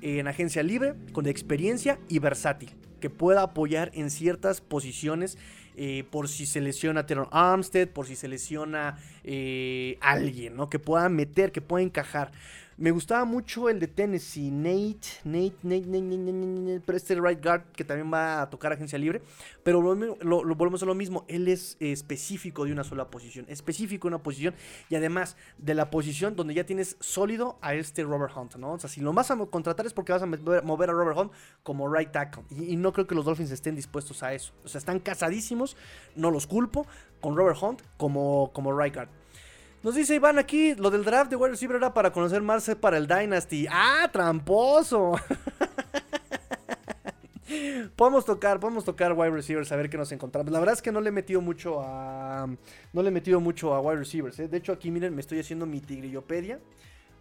en agencia libre, con experiencia y versátil, que pueda apoyar en ciertas posiciones eh, por si se lesiona Teron Armstead, por si se lesiona eh, alguien, ¿no? Que pueda meter, que pueda encajar. Me gustaba mucho el de Tennessee, Nate, Nate, Nate, Nate, Nate, Nate, pero este right guard que también va a tocar agencia libre. Pero lo, volvemos a lo mismo, él es específico de una sola posición, específico de una posición y además de la posición donde ya tienes sólido a este Robert Hunt, ¿no? O sea, si lo vas a contratar es porque vas a mover a Robert Hunt como right tackle. Y, y no creo que los Dolphins estén dispuestos a eso. O sea, están casadísimos, no los culpo, con Robert Hunt como, como right guard. Nos dice Iván aquí, lo del draft de wide receiver era para conocer Marce para el Dynasty. ¡Ah, tramposo! podemos tocar, podemos tocar wide receivers a ver qué nos encontramos. La verdad es que no le he metido mucho a no le he metido mucho a wide receivers, ¿eh? De hecho, aquí miren, me estoy haciendo mi tigrillopedia.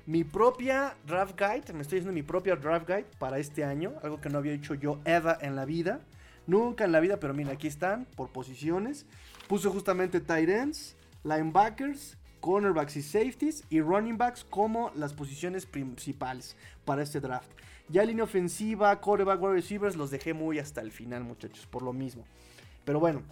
Mi propia draft guide, me estoy haciendo mi propia draft guide para este año, algo que no había hecho yo ever en la vida. Nunca en la vida, pero miren, aquí están por posiciones. Puse justamente tight ends, linebackers, cornerbacks y safeties y running backs como las posiciones principales para este draft. Ya línea ofensiva, quarterback, wide receivers los dejé muy hasta el final, muchachos, por lo mismo. Pero bueno,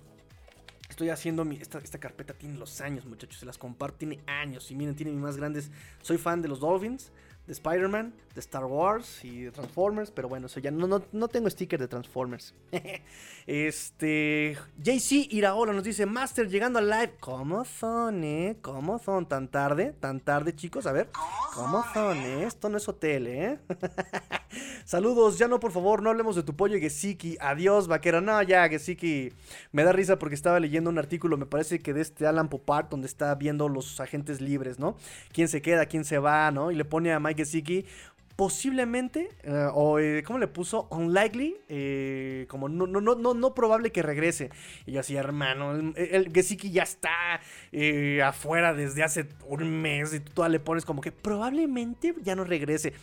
estoy haciendo mi. Esta, esta, carpeta tiene los años, muchachos. Se las comparto, tiene años. Y miren, tiene mis más grandes. Soy fan de los Dolphins de Spider-Man, de Star Wars y de Transformers, pero bueno, eso ya no, no, no tengo sticker de Transformers. este, JC Iraola nos dice, Master llegando al live. ¿Cómo son, eh? ¿Cómo son? ¿Tan tarde? ¿Tan tarde, chicos? A ver, ¿cómo son, eh? Esto no es hotel, eh. Saludos, ya no, por favor, no hablemos de tu pollo Gesiki. Adiós, vaquera. No, ya, Gesiki. Me da risa porque estaba leyendo un artículo, me parece que de este Alan Popart, donde está viendo los agentes libres, ¿no? ¿Quién se queda, quién se va, ¿no? Y le pone a Mike Gesicki posiblemente, eh, o eh, ¿cómo le puso? Unlikely, eh, como no, no, no, no, probable que regrese. Y yo así, hermano, el, Gesicki ya está afuera desde hace un mes y tú le pones como que probablemente ya no regrese.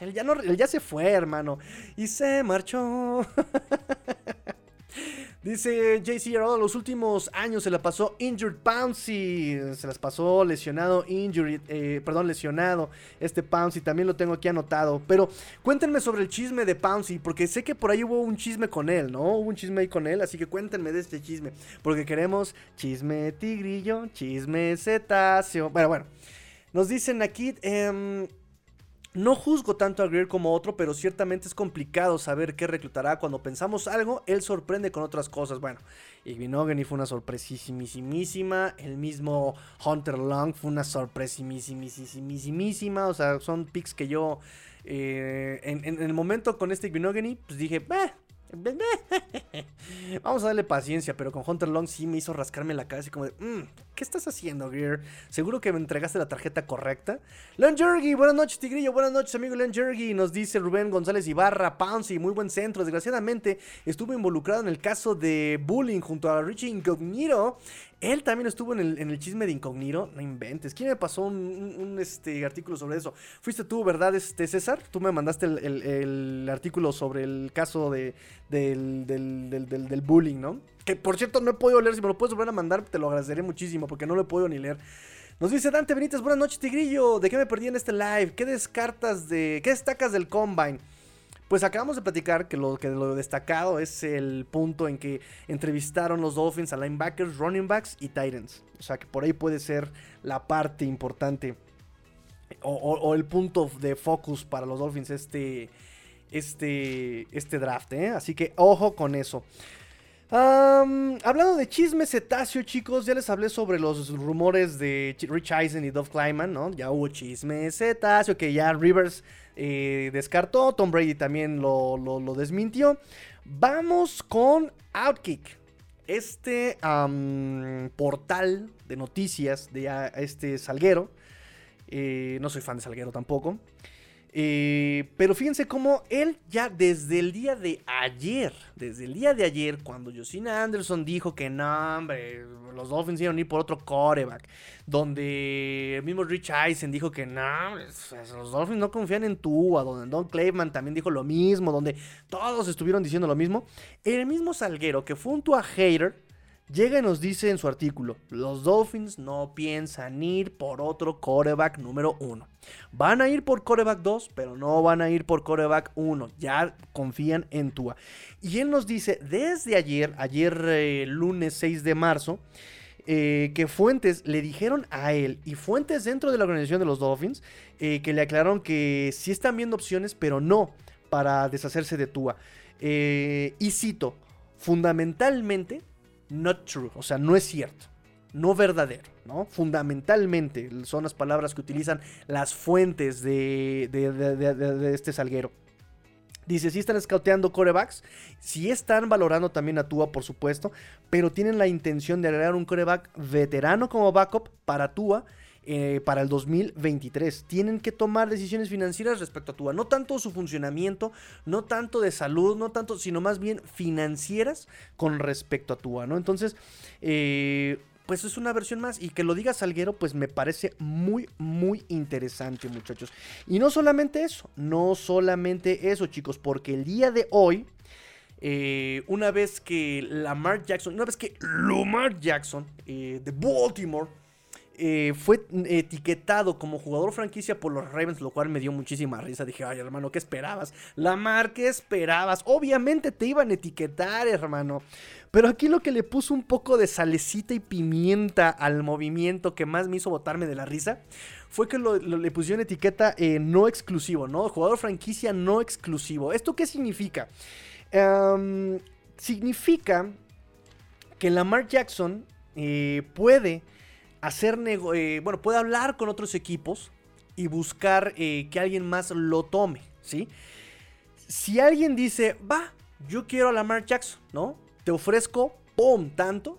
Él ya, no, él ya se fue, hermano. Y se marchó. Dice JC los últimos años se la pasó injured Pouncy. Se las pasó lesionado, injured, eh, perdón, lesionado este Pouncy. También lo tengo aquí anotado. Pero cuéntenme sobre el chisme de Pouncy, porque sé que por ahí hubo un chisme con él, ¿no? Hubo un chisme ahí con él, así que cuéntenme de este chisme. Porque queremos chisme tigrillo, chisme cetáceo. Bueno, bueno. Nos dicen aquí... Eh, no juzgo tanto a Greer como otro, pero ciertamente es complicado saber qué reclutará. Cuando pensamos algo, él sorprende con otras cosas. Bueno, Igvinogany fue una sorpresísimísima. El mismo Hunter Long fue una sorpresísimísimísima. O sea, son picks que yo eh, en, el momento con este Igvinogany, pues dije, Vamos a darle paciencia, pero con Hunter Long sí me hizo rascarme la cabeza y como de, mm, ¿Qué estás haciendo, Gear? Seguro que me entregaste la tarjeta correcta. Leon Jergy, buenas noches, Tigrillo. Buenas noches, amigo Leon Jergy. Nos dice Rubén González Ibarra, Pouncy, muy buen centro. Desgraciadamente, estuvo involucrado en el caso de bullying junto a Richie Incognito. Él también estuvo en el, chisme de Incognito. No inventes. ¿Quién me pasó un, este, artículo sobre eso? Fuiste tú, ¿verdad, este, César? Tú me mandaste el, artículo sobre el caso de, del, del bullying, ¿no? Que por cierto no he podido leer, si me lo puedes volver a mandar te lo agradeceré muchísimo porque no lo he podido ni leer. Nos dice Dante Benítez, buenas noches Tigrillo, ¿de qué me perdí en este live? ¿Qué descartas de, qué destacas del Combine? Pues acabamos de platicar que lo, que lo destacado es el punto en que entrevistaron los Dolphins a linebackers, running backs y Titans. O sea que por ahí puede ser la parte importante o, el punto de focus para los Dolphins este, este, este draft. ¿eh? Así que ojo con eso hablando de chisme cetáceo, chicos, ya les hablé sobre los rumores de Rich Eisen y Dove Kleiman, ¿no? Ya hubo chisme cetáceo que ya Rivers eh, descartó, Tom Brady también lo, desmintió. Vamos con Outkick, este portal de noticias de este Salguero. Eh, no soy fan de Salguero tampoco. Eh, pero fíjense cómo él ya desde el día de ayer, desde el día de ayer, cuando Josina Anderson dijo que no, hombre, los Dolphins iban a ir por otro coreback, donde el mismo Rich Eisen dijo que no, los Dolphins no confían en Tua, donde Don Clayman también dijo lo mismo, donde todos estuvieron diciendo lo mismo, el mismo Salguero que fue un Tua hater, Llega y nos dice en su artículo, los Dolphins no piensan ir por otro coreback número uno. Van a ir por coreback 2, pero no van a ir por coreback 1. Ya confían en Tua. Y él nos dice desde ayer, ayer eh, lunes 6 de marzo, eh, que fuentes le dijeron a él y fuentes dentro de la organización de los Dolphins eh, que le aclararon que sí están viendo opciones, pero no para deshacerse de Tua. y cito, fundamentalmente not true, o sea, no es cierto, no verdadero, ¿no? Fundamentalmente son las palabras que utilizan las fuentes de, de, este salguero. Dice, sí están scouteando corebacks, sí están valorando también a Tua, por supuesto, pero tienen la intención de agregar un coreback veterano como backup para Tua eh, para el 2023. Tienen que tomar decisiones financieras respecto a Tua. No tanto su funcionamiento, no tanto de salud, no tanto, sino más bien financieras con respecto a Tua, ¿no? Entonces, eh, pues es una versión más. Y que lo diga Salguero, pues me parece muy, muy interesante, muchachos. Y no solamente eso, no solamente eso, chicos, porque el día de hoy, eh, una vez que Lamar Jackson, una vez que Lamar Jackson de Baltimore eh, fue etiquetado como jugador franquicia por los Ravens, lo cual me dio muchísima risa. Dije, ay, hermano, ¿qué esperabas? Lamar, ¿qué esperabas? Obviamente te iban a etiquetar, hermano. Pero aquí lo que le puso un poco de salecita y pimienta al movimiento que más me hizo botarme de la risa fue que le pusieron etiqueta eh, no exclusivo, ¿no? Jugador franquicia no exclusivo. ¿Esto qué significa? Em, significa que Lamar Jackson eh, puede hacer eh, bueno, puede hablar con otros equipos y buscar eh, que alguien más lo tome, ¿sí? Si alguien dice, va, yo quiero a Lamar Jackson, ¿no? Te ofrezco, ¡pum!, tanto.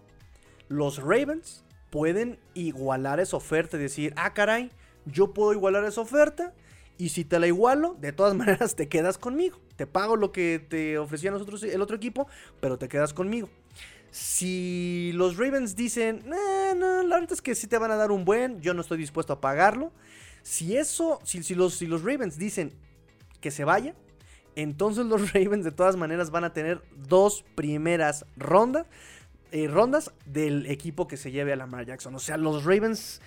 Los Ravens pueden igualar esa oferta y decir, ah, caray, yo puedo igualar esa oferta. Y si te la igualo, de todas maneras te quedas conmigo. Te pago lo que te ofrecía nosotros el otro equipo, pero te quedas conmigo. Si los Ravens dicen, no, la verdad es que sí te van a dar un buen, yo no estoy dispuesto a pagarlo. Si eso, si, si, los, si los Ravens dicen que se vaya, entonces los Ravens de todas maneras van a tener dos primeras rondas, eh, rondas del equipo que se lleve a Lamar Jackson. O sea, los Ravens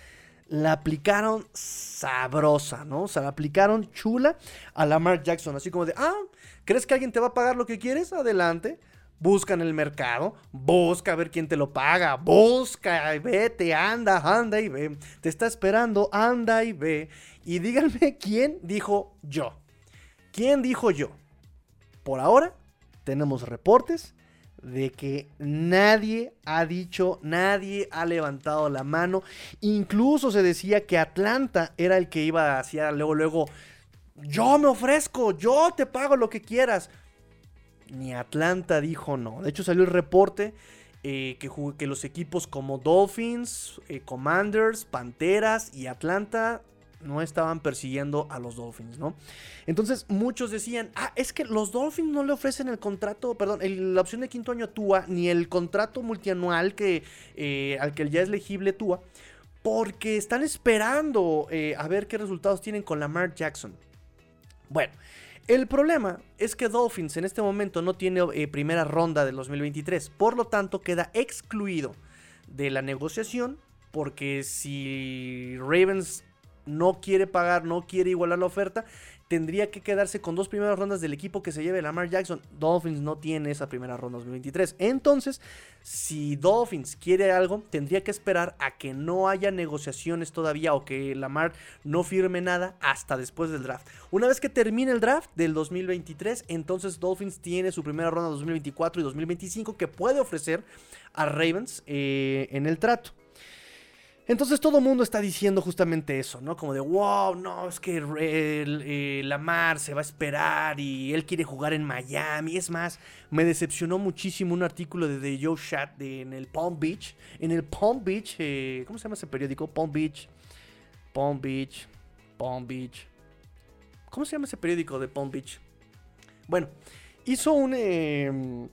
la aplicaron sabrosa, ¿no? O sea, la aplicaron chula a Lamar Jackson. Así como de, ah, ¿crees que alguien te va a pagar lo que quieres? Adelante busca en el mercado, busca a ver quién te lo paga, busca, vete, anda, anda y ve, te está esperando, anda y ve. Y díganme quién dijo yo. ¿Quién dijo yo? Por ahora tenemos reportes de que nadie ha dicho, nadie ha levantado la mano. Incluso se decía que Atlanta era el que iba hacia luego, luego, yo me ofrezco, yo te pago lo que quieras ni Atlanta dijo no. De hecho salió el reporte eh, que, los equipos como Dolphins, eh, Commanders, Panteras y Atlanta no estaban persiguiendo a los Dolphins, ¿no? Entonces muchos decían, ah, es que los Dolphins no le ofrecen el contrato, perdón, la opción de quinto año a Tua, ni el contrato multianual que, eh, al que ya es legible Tua, porque están esperando a ver qué resultados tienen con Lamar Jackson. Bueno, el problema es que Dolphins en este momento no tiene eh, primera ronda del 2023, por lo tanto queda excluido de la negociación porque si Ravens no quiere pagar, no quiere igualar la oferta, tendría que quedarse con dos primeras rondas del equipo que se lleve Lamar Jackson. Dolphins no tiene esa primera ronda 2023. Entonces, si Dolphins quiere algo, tendría que esperar a que no haya negociaciones todavía o que Lamar no firme nada hasta después del draft. Una vez que termine el draft del 2023, entonces Dolphins tiene su primera ronda 2024 y 2025 que puede ofrecer a Ravens eh, en el trato. Entonces todo el mundo está diciendo justamente eso, ¿no? Como de, wow, no, es que eh, Lamar se va a esperar y él quiere jugar en Miami. Es más, me decepcionó muchísimo un artículo de, Joe Shat en el Palm Beach. En el Palm Beach, eh, ¿cómo se llama ese periódico? Palm Beach, Palm Beach, Palm Beach. ¿Cómo se llama ese periódico de Palm Beach? Bueno, hizo un, em,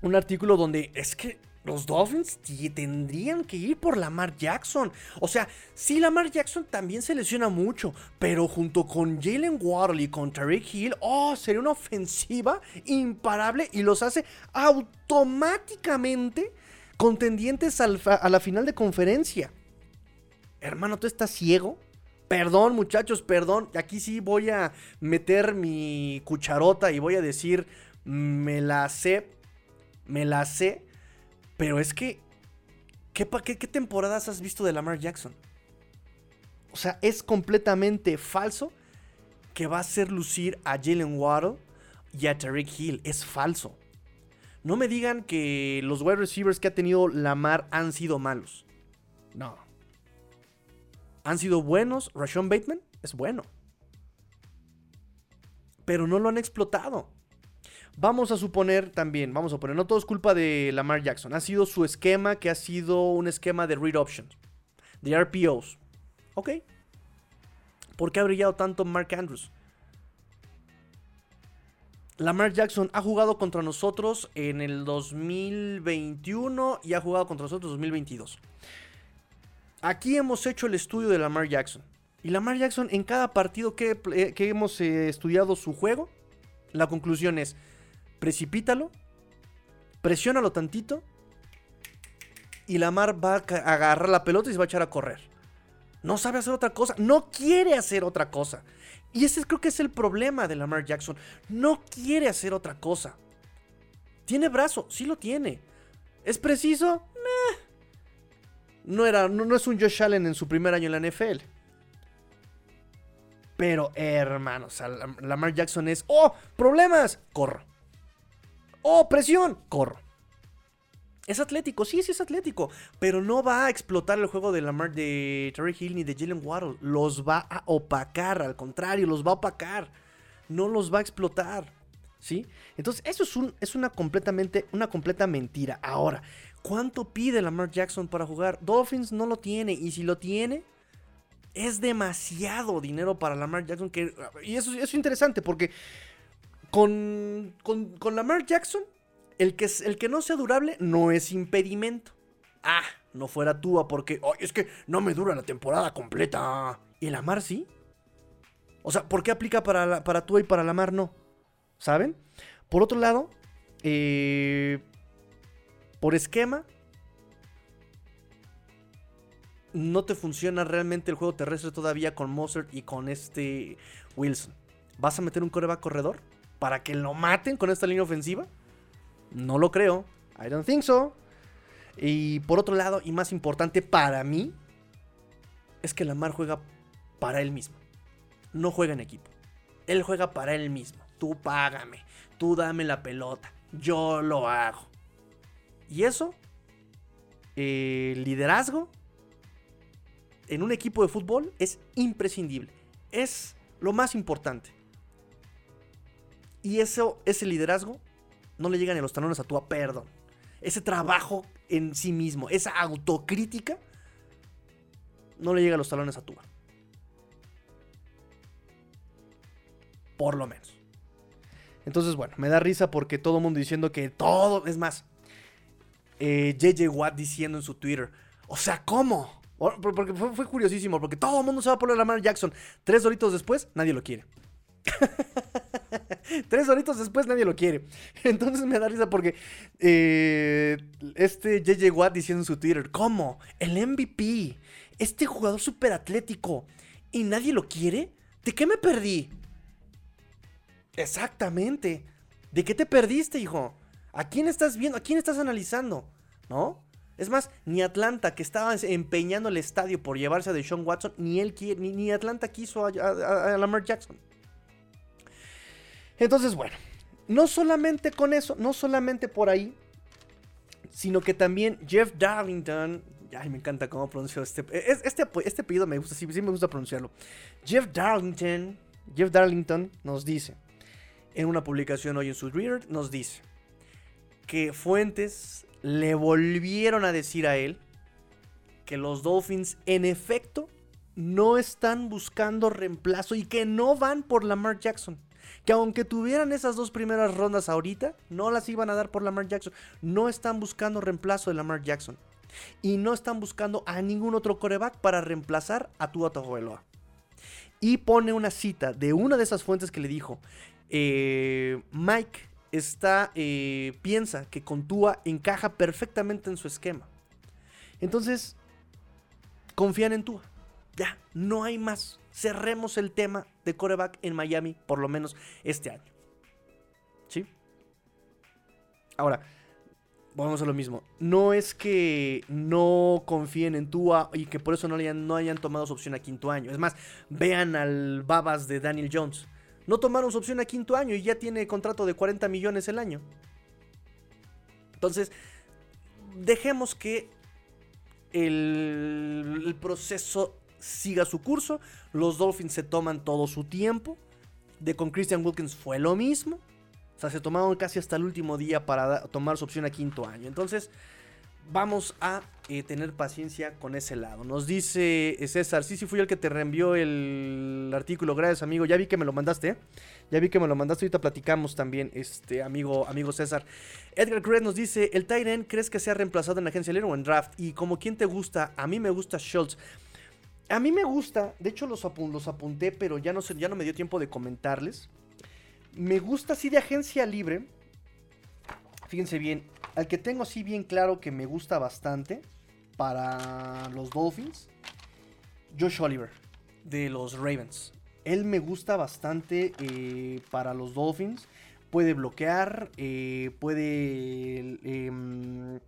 un artículo donde es que los Dolphins tendrían que ir por Lamar Jackson. O sea, sí, Lamar Jackson también se lesiona mucho, pero junto con Jalen Waddle y con Tariq Hill, oh, sería una ofensiva imparable y los hace automáticamente contendientes a la final de conferencia. Hermano, ¿tú estás ciego? Perdón, muchachos, perdón. Aquí sí voy a meter mi cucharota y voy a decir, me la sé, me la sé pero es que, ¿qué, qué, temporadas has visto de Lamar Jackson? O sea, es completamente falso que va a hacer lucir a Jalen Waddle y a Tariq Hill. Es falso. No me digan que los wide receivers que ha tenido Lamar han sido malos. No. Han sido buenos. Rashawn Bateman es bueno. Pero no lo han explotado. Vamos a suponer también, vamos a poner, no todo es culpa de Lamar Jackson. Ha sido su esquema que ha sido un esquema de read options, de RPOs. Ok. ¿Por qué ha brillado tanto Mark Andrews? Lamar Jackson ha jugado contra nosotros en el 2021 y ha jugado contra nosotros en 2022. Aquí hemos hecho el estudio de Lamar Jackson. Y Lamar Jackson en cada partido que, eh, hemos eh, estudiado su juego, la conclusión es, precipítalo, presiónalo tantito y Lamar va a agarrar la pelota y se va a echar a correr. No sabe hacer otra cosa, no quiere hacer otra cosa. Y ese creo que es el problema de Lamar Jackson. No quiere hacer otra cosa. ¿Tiene brazo? Sí lo tiene. ¿Es preciso? No, era, no, es un Josh Allen en su primer año en la NFL. Pero, hermanos, Lamar Jackson es, ¡oh! ¡Problemas! Corro. ¡Oh, presión! Corro. Es atlético, sí, sí es atlético, pero no va a explotar el juego de Lamar de Terry Hill ni de Jalen Waddle. Los va a opacar, al contrario, los va a opacar. No los va a explotar. ¿Sí? Entonces, eso es, un, es una completamente una completa mentira. Ahora, ¿cuánto pide Lamar Jackson para jugar? Dolphins no lo tiene, y si lo tiene, es demasiado dinero para Lamar Jackson. Y eso es interesante porque con, con, Lamar Jackson, el que, el que no sea durable no es impedimento. Ah, no fuera Tua porque es que no me dura la temporada completa. ¿Y Lamar sí? O sea, ¿por qué aplica para, para Tua y para Lamar no? ¿Saben? Por otro lado, eh, por esquema, no te funciona realmente el juego terrestre todavía con Mozart y con este Wilson. ¿Vas a meter un coreback corredor? Para que lo maten con esta línea ofensiva? No lo creo. I don't think so. Y por otro lado, y más importante para mí, es que Lamar juega para él mismo. No juega en equipo. Él juega para él mismo. Tú págame. Tú dame la pelota. Yo lo hago. Y eso, el liderazgo en un equipo de fútbol es imprescindible. Es lo más importante. Y eso, ese liderazgo, no le llegan ni a los talones a Tua, perdón. ese trabajo en sí mismo, esa autocrítica, no le llega a los talones a Tua. Por lo menos. Entonces, bueno, me da risa porque todo el mundo diciendo que todo, es más, JJ eh, Watt diciendo en su Twitter, o sea, ¿cómo? Porque fue, curiosísimo, porque todo el mundo se va a poner a Lamar Jackson. Tres horitos después, nadie lo quiere. Tres horitos después nadie lo quiere. Entonces me da risa porque eh, este JJ Watt diciendo en su Twitter, ¿cómo? El MVP, este jugador súper atlético, ¿y nadie lo quiere? ¿De qué me perdí? Exactamente. ¿De qué te perdiste, hijo? ¿A quién estás viendo? ¿A quién estás analizando? ¿No? Es más, ni Atlanta, que estaba empeñando el estadio por llevarse a Deshaun Watson, ni él ni, ni Atlanta quiso a, Lamar Jackson. Entonces, bueno, no solamente con eso, no solamente por ahí, sino que también Jeff Darlington. Ay, me encanta cómo pronunció este. Este, este apellido me gusta, sí, sí me gusta pronunciarlo. Jeff Darlington, Jeff Darlington nos dice, en una publicación hoy en su Twitter, nos dice que fuentes le volvieron a decir a él que los Dolphins en efecto no están buscando reemplazo y que no van por Lamar Jackson. Que aunque tuvieran esas dos primeras rondas ahorita, no las iban a dar por Lamar Jackson. No están buscando reemplazo de Lamar Jackson. Y no están buscando a ningún otro coreback para reemplazar a Tua Tagovailoa. Y pone una cita de una de esas fuentes que le dijo, eh, Mike está, eh, piensa que con Tua encaja perfectamente en su esquema. Entonces, confían en Tua. Ya, no hay más. Cerremos el tema de coreback en Miami, por lo menos este año. ¿Sí? Ahora, vamos a lo mismo. No es que no confíen en Tua y que por eso no, hayan, no hayan tomado su opción a quinto año. Es más, vean al babas de Daniel Jones. No tomaron su opción a quinto año y ya tiene contrato de 40 millones el año. Entonces, dejemos que el, proceso siga su curso. Los Dolphins se toman todo su tiempo. De con Christian Wilkins fue lo mismo. O sea, se tomaron casi hasta el último día para tomar su opción a quinto año. Entonces, vamos a eh, tener paciencia con ese lado. Nos dice eh, César, sí, sí fui el que te reenvió el artículo, gracias amigo, ya vi que me lo mandaste, ¿eh? ya vi que me lo mandaste, ahorita platicamos también, este amigo, amigo César. Edgar Cruz nos dice, ¿el Tyren crees que sea reemplazado en la agencia libre o en draft? Y como quien te gusta, a mí me gusta Schultz. A mí me gusta, de hecho los, apunté, pero ya no, ya no me dio tiempo de comentarles. Me gusta así de agencia libre. Fíjense bien, al que tengo así bien claro que me gusta bastante para los Dolphins, Josh Oliver, de los Ravens. Él me gusta bastante eh, para los Dolphins. Puede bloquear, eh, puede... Em,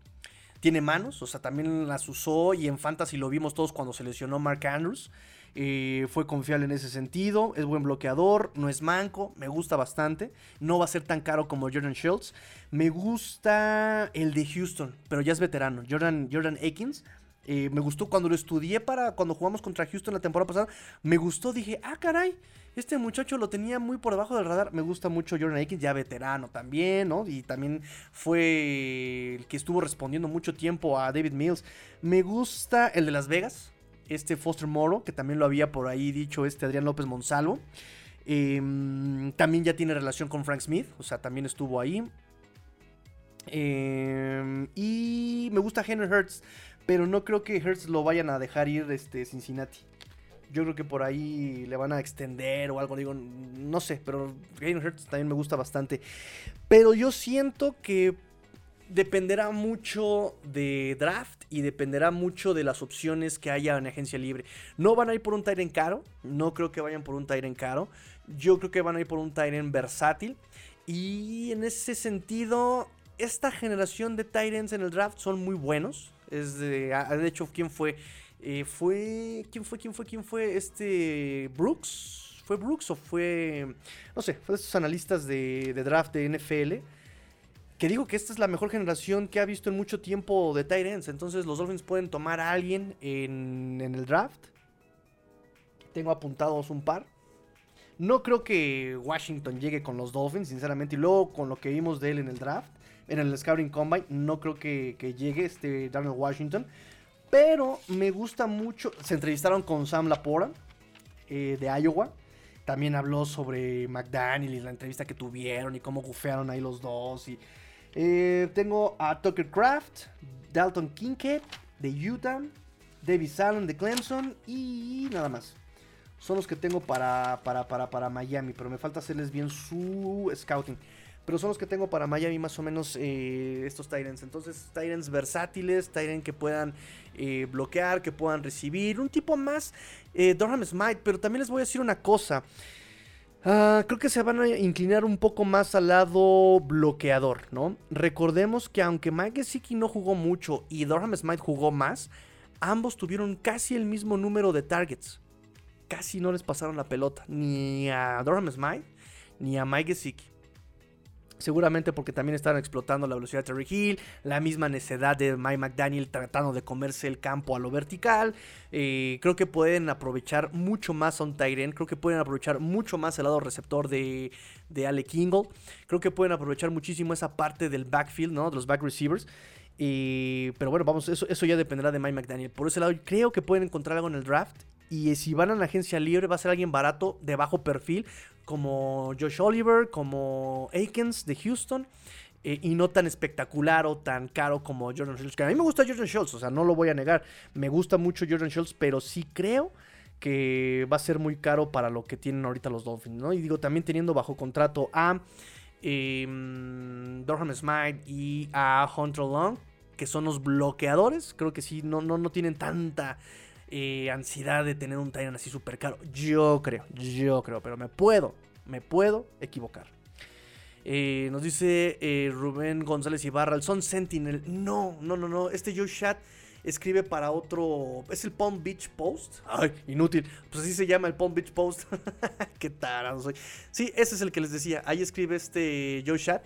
tiene manos, o sea, también las usó y en Fantasy lo vimos todos cuando se Mark Andrews. Eh, fue confiable en ese sentido. Es buen bloqueador. No es manco. Me gusta bastante. No va a ser tan caro como Jordan Schultz. Me gusta el de Houston, pero ya es veterano. Jordan, Jordan Akins. Me gustó cuando lo estudié para cuando jugamos contra Houston la temporada pasada. Me gustó, dije, ah, caray, este muchacho lo tenía muy por debajo del radar. Me gusta mucho Jordan Akins, ya veterano también, ¿no? Y también fue el que estuvo respondiendo mucho tiempo a David Mills. Me gusta el de Las Vegas, este Foster Moro, que también lo había por ahí dicho este Adrián López Monsalvo. Em, también ya tiene relación con Frank Smith, o sea, también estuvo ahí. Em, y me gusta Henry Hertz, pero no creo que Hertz lo vayan a dejar ir este, Cincinnati. Yo creo que por ahí le van a extender o algo, digo, no sé, pero Henry Hertz también me gusta bastante. Pero yo siento que dependerá mucho de draft y dependerá mucho de las opciones que haya en agencia libre. No van a ir por un Tyrant caro, no creo que vayan por un Tyrant caro. Yo creo que van a ir por un Tyrant versátil. Y en ese sentido, esta generación de Tyrants en el draft son muy buenos. Es de, ah, de hecho, ¿quién fue? Eh, fue. ¿Quién fue? ¿Quién fue? ¿Quién fue? Este. Brooks. ¿Fue Brooks o fue.? No sé, fue de estos analistas de, de draft de NFL que digo que esta es la mejor generación que ha visto en mucho tiempo de Tyrants. Entonces los Dolphins pueden tomar a alguien en, el draft. Tengo apuntados un par. No creo que Washington llegue con los Dolphins, sinceramente. Y luego con lo que vimos de él en el draft. En el Scouting Combine. No creo que, llegue este Daniel Washington. Pero me gusta mucho. Se entrevistaron con Sam Lapora eh, de Iowa. También habló sobre McDaniel y la entrevista que tuvieron y cómo gufearon ahí los dos. Y, eh, tengo a Tucker Craft, Dalton Kincaid de Utah, David Salon de Clemson y nada más. Son los que tengo para, para, para, para Miami, pero me falta hacerles bien su scouting. Pero son los que tengo para Miami más o menos eh, estos Tyrants. Entonces, Tyrants versátiles, Tyrants que puedan eh, bloquear, que puedan recibir. Un tipo más eh, Durham Smite. Pero también les voy a decir una cosa. Ah, creo que se van a inclinar un poco más al lado bloqueador, ¿no? Recordemos que aunque Mike no jugó mucho y Durham Smite jugó más, ambos tuvieron casi el mismo número de targets. Casi no les pasaron la pelota, ni a Durham Smite ni a Mike. Seguramente porque también estaban explotando la velocidad de Terry Hill, la misma necedad de Mike McDaniel tratando de comerse el campo a lo vertical. Eh, creo que pueden aprovechar mucho más un Tyren. Creo que pueden aprovechar mucho más el lado receptor de, de Ale Kingle. Creo que pueden aprovechar muchísimo esa parte del backfield, ¿no? De los back receivers. pero bueno, vamos, eso, eso ya dependerá de Mike McDaniel. Por ese lado, creo que pueden encontrar algo en el draft. Y si van a la agencia libre, va a ser alguien barato, de bajo perfil, como Josh Oliver, como Aikens de Houston. Eh, y no tan espectacular o tan caro como Jordan Schultz. Que a mí me gusta Jordan Schultz, o sea, no lo voy a negar. Me gusta mucho Jordan Schultz, pero sí creo que va a ser muy caro para lo que tienen ahorita los Dolphins, ¿no? Y digo, también teniendo bajo contrato a eh, Durham Smite y a Hunter Long, que son los bloqueadores. Creo que sí, no, no, no tienen tanta eh, ansiedad de tener un Tyrant así súper caro. Yo creo, yo creo, pero me puedo, me puedo equivocar. Eh, nos dice eh, Rubén González Ibarra, el Son Sentinel. No, no, no, no. Este Joe Chat escribe para otro. Es el Palm Beach Post. Ay, inútil. Pues así se llama el Palm Beach Post. Qué tarado soy. Sí, ese es el que les decía. Ahí escribe este Joe Chat.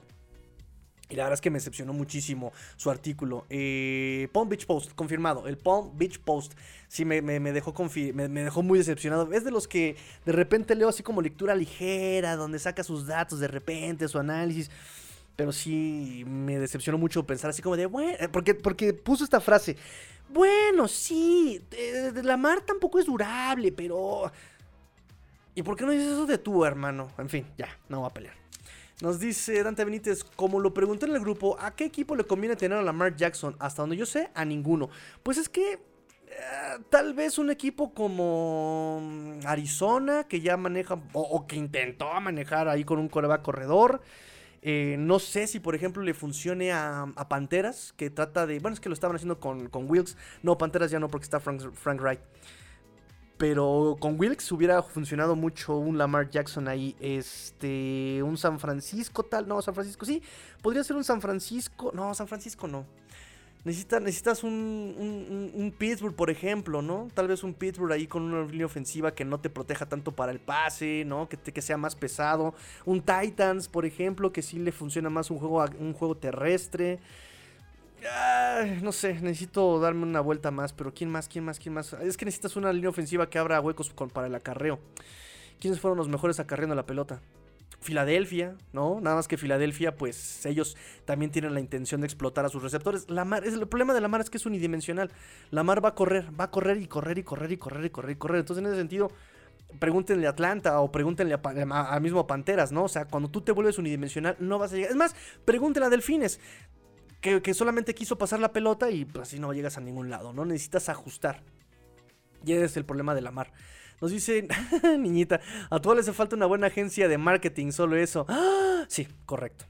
Y la verdad es que me decepcionó muchísimo su artículo. Eh, Palm Beach Post, confirmado. El Palm Beach Post. Sí, me, dejó me, dejó muy decepcionado. Es de los que de repente leo así como lectura ligera, donde saca sus datos de repente, su análisis. Pero sí me decepcionó mucho pensar así como de, bueno, eh, porque, porque puso esta frase. Bueno, sí, la mar tampoco es durable, pero... ¿Y por qué no dices eso de tú, hermano? En fin, ya, no voy a pelear. Nos dice Dante Benítez, como lo pregunté en el grupo, ¿a qué equipo le conviene tener a Lamar Jackson? Hasta donde yo sé, a ninguno. Pues es que eh, tal vez un equipo como Arizona, que ya maneja, o, que intentó manejar ahí con un coreback corredor. Eh, no sé si, por ejemplo, le funcione a, Panteras, que trata de. Bueno, es que lo estaban haciendo con, Wilkes. No, Panteras ya no, porque está Frank Wright. Pero con Wilkes hubiera funcionado mucho un Lamar Jackson ahí. Este. Un San Francisco tal. No, San Francisco sí. Podría ser un San Francisco. No, San Francisco no. Necesitas, necesitas un, un, Pittsburgh, por ejemplo, ¿no? Tal vez un Pittsburgh ahí con una línea ofensiva que no te proteja tanto para el pase, ¿no? Que, que sea más pesado. Un Titans, por ejemplo, que sí le funciona más un juego, un juego terrestre no sé, necesito darme una vuelta más, pero ¿quién más? ¿Quién más? ¿Quién más? Es que necesitas una línea ofensiva que abra huecos para el acarreo. ¿Quiénes fueron los mejores acarreando la pelota? Filadelfia, ¿no? Nada más que Filadelfia, pues ellos también tienen la intención de explotar a sus receptores. La mar, el problema de la mar es que es unidimensional. La mar va a correr, va a correr y correr y correr y correr y correr y correr. Entonces, en ese sentido, pregúntenle a Atlanta o pregúntenle a, a, mismo Panteras, ¿no? O sea, cuando tú te vuelves unidimensional, no vas a llegar. Es más, pregúntenle a Delfines que, solamente quiso pasar la pelota y pues así no llegas a ningún lado, ¿no? Necesitas ajustar. Y ese es el problema de la mar. Nos dice, niñita, a todos les hace falta una buena agencia de marketing, solo eso. Sí, correcto,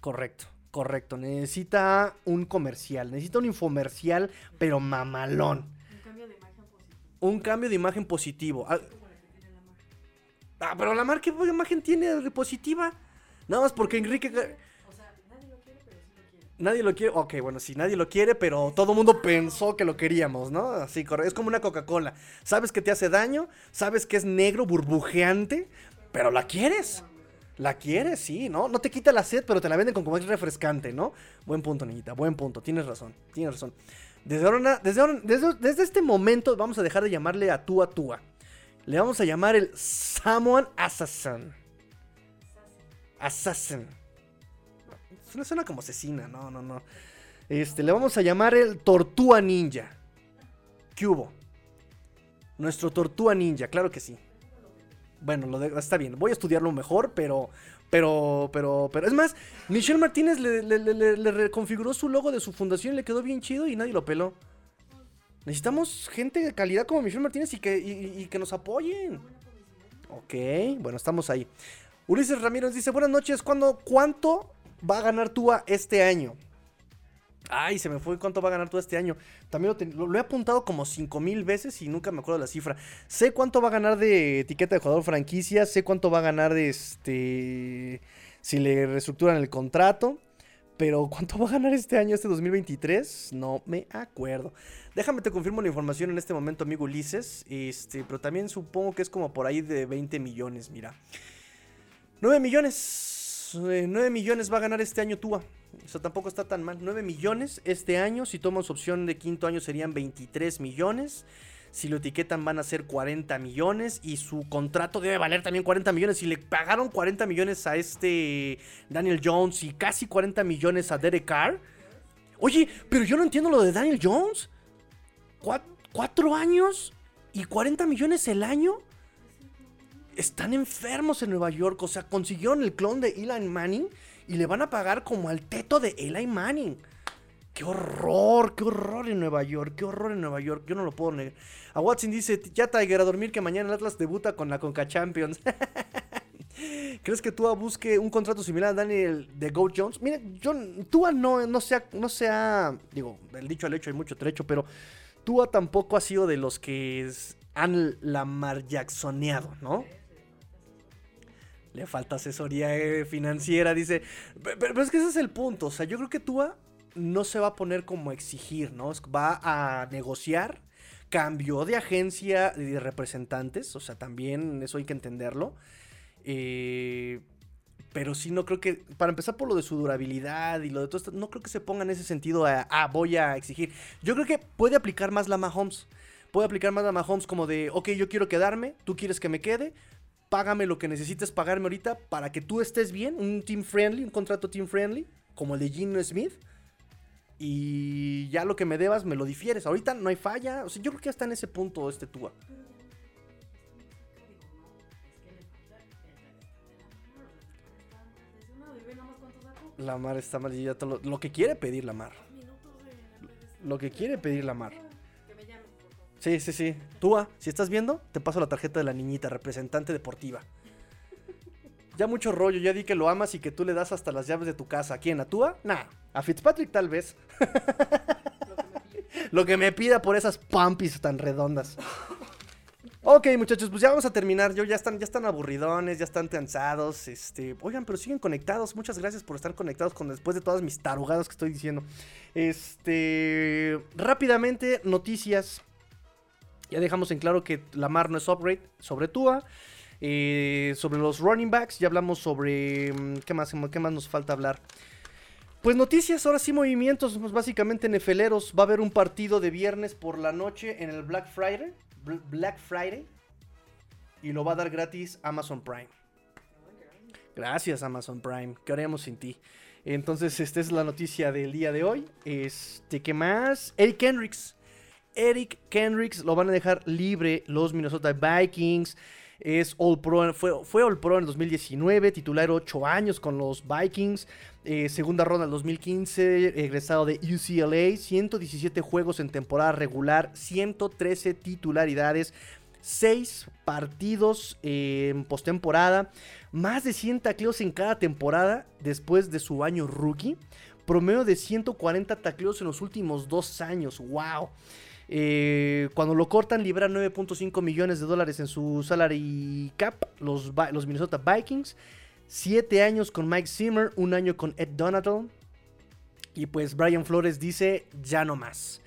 correcto, correcto. Necesita un comercial, necesita un infomercial, pero mamalón. Un cambio de imagen positivo. Un cambio de imagen positivo. Ah, ah pero la mar, ¿qué imagen tiene positiva? Nada más porque Enrique... Nadie lo quiere. Ok, bueno, sí, nadie lo quiere, pero todo el mundo pensó que lo queríamos, ¿no? Así, es como una Coca-Cola. Sabes que te hace daño, sabes que es negro, burbujeante, pero la quieres. La quieres, sí, ¿no? No te quita la sed, pero te la venden como es refrescante, ¿no? Buen punto, niñita, buen punto. Tienes razón, tienes razón. Desde ahora, desde, desde, desde este momento vamos a dejar de llamarle a tú a Túa. Le vamos a llamar el Samoan Assassin. Assassin. Suena, suena como asesina, no, no, no. Este, le vamos a llamar el Tortúa Ninja. ¿Qué hubo? Nuestro Tortúa Ninja, claro que sí. Bueno, lo de- está bien. Voy a estudiarlo mejor, pero. Pero, pero, pero. Es más, Michelle Martínez le, reconfiguró su logo de su fundación, le quedó bien chido y nadie lo peló. Necesitamos gente de calidad como Michelle Martínez y que, y- y- y que nos apoyen. Ok, bueno, estamos ahí. Ulises Ramírez dice: Buenas noches, ¿cuándo, ¿cuánto va a ganar Tua este año? Ay, se me fue cuánto va a ganar Tua este año. También lo, lo he apuntado como 5 mil veces y nunca me acuerdo la cifra. Sé cuánto va a ganar de etiqueta de jugador franquicia, sé cuánto va a ganar de este. Si le reestructuran el contrato. Pero ¿cuánto va a ganar este año, este 2023? No me acuerdo. Déjame te confirmo la información en este momento, amigo Ulises. Este, pero también supongo que es como por ahí de 20 millones, mira. 9 millones. 9 millones va a ganar este año Tua. O sea, tampoco está tan mal. 9 millones este año. Si tomas opción de quinto año serían 23 millones. Si lo etiquetan van a ser 40 millones. Y su contrato debe valer también 40 millones. Si le pagaron 40 millones a este Daniel Jones y casi 40 millones a Derek Carr. Oye, pero yo no entiendo lo de Daniel Jones. Cuat- ¿Cuatro años y 40 millones el año? Están enfermos en Nueva York. O sea, consiguieron el clon de Eli Manning y le van a pagar como al teto de Eli Manning. Qué horror, qué horror en Nueva York, qué horror en Nueva York. Yo no lo puedo negar. A Watson dice, ya Tiger a dormir que mañana el Atlas debuta con la Conca Champions. ¿Crees que Tua busque un contrato similar a Daniel de Goat Jones? Mire, yo, Tua no, no sea, no sea, digo, el dicho al hecho hay mucho trecho, pero Tua tampoco ha sido de los que han Lamar Jacksoneado, ¿no? Le falta asesoría eh, financiera, dice. Pe- Pero, es que ese es el punto. O sea, yo creo que Tua no se va a poner como a exigir, ¿no? Va a negociar. Cambió de agencia de representantes. O sea, también eso hay que entenderlo. Eh, pero sí, no creo que. Para empezar por lo de su durabilidad y lo de todo esto, no creo que se ponga en ese sentido a. Ah, voy a exigir. Yo creo que puede aplicar más la Mahomes. Puede aplicar más la Mahomes como de, ok, yo quiero quedarme, tú quieres que me quede, págame lo que necesites pagarme ahorita para que tú estés bien, un team friendly, un contrato team friendly, como el de Gino Smith. Y ya lo que me debas me lo difieres. Ahorita no hay falla. O sea, yo creo que ya está en ese punto este Tua. La mar está mal lo, lo que quiere pedir la mar. Lo que quiere pedir la mar. Sí, sí, sí. Tua, si estás viendo, te paso la tarjeta de la niñita, representante deportiva. Ya mucho rollo, ya di que lo amas y que tú le das hasta las llaves de tu casa. ¿A quién? ¿A Tua? Nah, a Fitzpatrick tal vez. Lo que me pida por esas pampis tan redondas. Ok, muchachos, pues ya vamos a terminar. Yo ya están, ya están aburridones, ya están cansados. Este, oigan, pero siguen conectados. Muchas gracias por estar conectados con después de todas mis tarugadas que estoy diciendo. Este, rápidamente noticias. Ya dejamos en claro que Lamar no es upgrade sobre Tua. Eh, sobre los running backs, ya hablamos sobre. mm, ¿Qué más, qué más nos falta hablar? Pues noticias, ahora sí movimientos, pues básicamente nefeleros. Va a haber un partido de viernes por la noche en el Black Friday. Bl- Black Friday. Y lo va a dar gratis Amazon Prime. Gracias Amazon Prime. ¿Qué haríamos sin ti? Entonces, esta es la noticia del día de hoy. Este, ¿qué más? Eric Kendricks. Eric Kendricks lo van a dejar libre los Minnesota Vikings. Es All Pro, fue, fue All Pro en el 2019, titular 8 años con los Vikings. eh, segunda ronda del 2015, egresado de UCLA. 117 juegos en temporada regular, 113 titularidades, 6 partidos eh, en postemporada, más de 100 tacleos en cada temporada después de su año rookie. Promedio de 140 tacleos en los últimos dos años. ¡Wow! Eh, cuando lo cortan, libera 9.5 millones de dólares en su salary cap. Los, Minnesota Vikings. 7 años con Mike Zimmer. Un año con Ed Donatel. Y pues Brian Flores dice: Ya no más.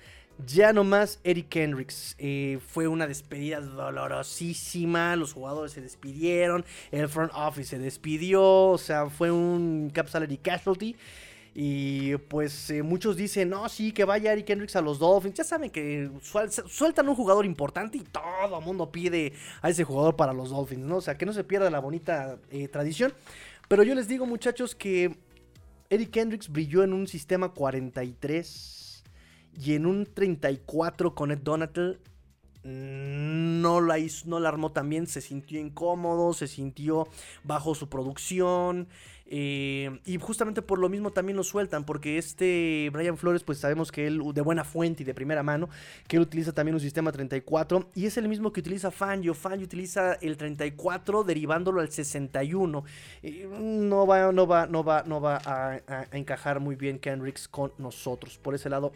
Ya no más Eric Kendricks. Eh, fue una despedida dolorosísima. Los jugadores se despidieron. El front office se despidió. O sea, fue un cap salary casualty. Y pues eh, muchos dicen, no, sí, que vaya Eric Hendricks a los Dolphins. Ya saben que suel- sueltan un jugador importante y todo el mundo pide a ese jugador para los Dolphins, ¿no? O sea, que no se pierda la bonita eh, tradición. Pero yo les digo, muchachos, que Eric Hendricks brilló en un sistema 43 y en un 34 con Ed Donatel no la, hizo, no la armó tan bien, se sintió incómodo, se sintió bajo su producción. Eh, y justamente por lo mismo también lo sueltan, porque este Brian Flores, pues sabemos que él, de buena fuente y de primera mano, que él utiliza también un sistema 34 y es el mismo que utiliza Fangio. Fangio utiliza el 34 derivándolo al 61. no va, no va, no va, no va a, encajar muy bien Kendricks con nosotros. Por ese lado,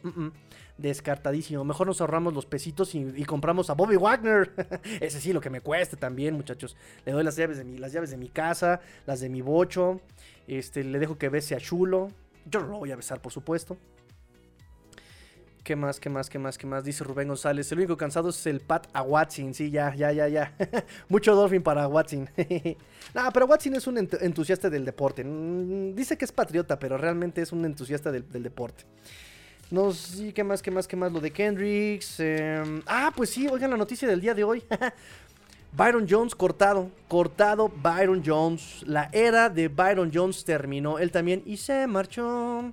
descartadísimo. Mejor nos ahorramos los pesitos y, compramos a Bobby Wagner. Ese sí, lo que me cueste también, muchachos. Le doy las llaves de mi, las llaves de mi casa, las de mi bocho. Este, le dejo que bese a Chulo. Yo no lo voy a besar, por supuesto. ¿Qué más, qué más, qué más, qué más? Dice Rubén González. El único cansado es el Pat a Watson. Sí, ya, ya, ya, ya. Mucho Dolphin para Watson. no, pero Watson es un entusiasta del deporte. Mm, dice que es patriota, pero realmente es un entusiasta del, deporte. No sé, ¿qué más, qué más, qué más? Lo de Kendricks. Em, ah, pues sí, oigan la noticia del día de hoy. Byron Jones cortado, cortado Byron Jones. La era de Byron Jones terminó. Él también y se marchó.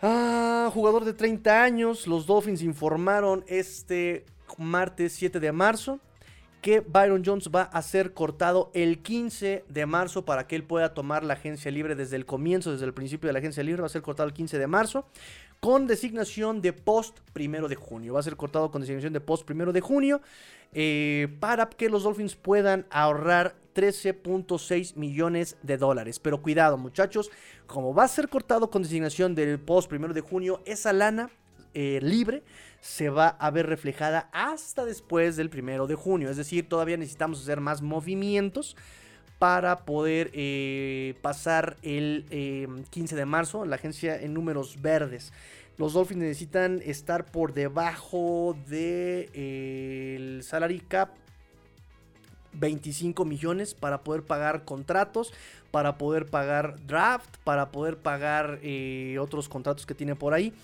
Ah, jugador de 30 años. Los Dolphins informaron este martes 7 de marzo que Byron Jones va a ser cortado el 15 de marzo para que él pueda tomar la agencia libre desde el comienzo, desde el principio de la agencia libre. Va a ser cortado el 15 de marzo con designación de post primero de junio. Va a ser cortado con designación de post primero de junio. Eh, para que los Dolphins puedan ahorrar 13.6 millones de dólares. Pero cuidado muchachos, como va a ser cortado con designación del post primero de junio, esa lana eh, libre se va a ver reflejada hasta después del primero de junio. Es decir, todavía necesitamos hacer más movimientos para poder eh, pasar el 15 de marzo la agencia en números verdes. Los Dolphins necesitan estar por debajo del de, salary cap 25 millones para poder pagar contratos, para poder pagar draft, para poder pagar eh, otros contratos que tienen por ahí.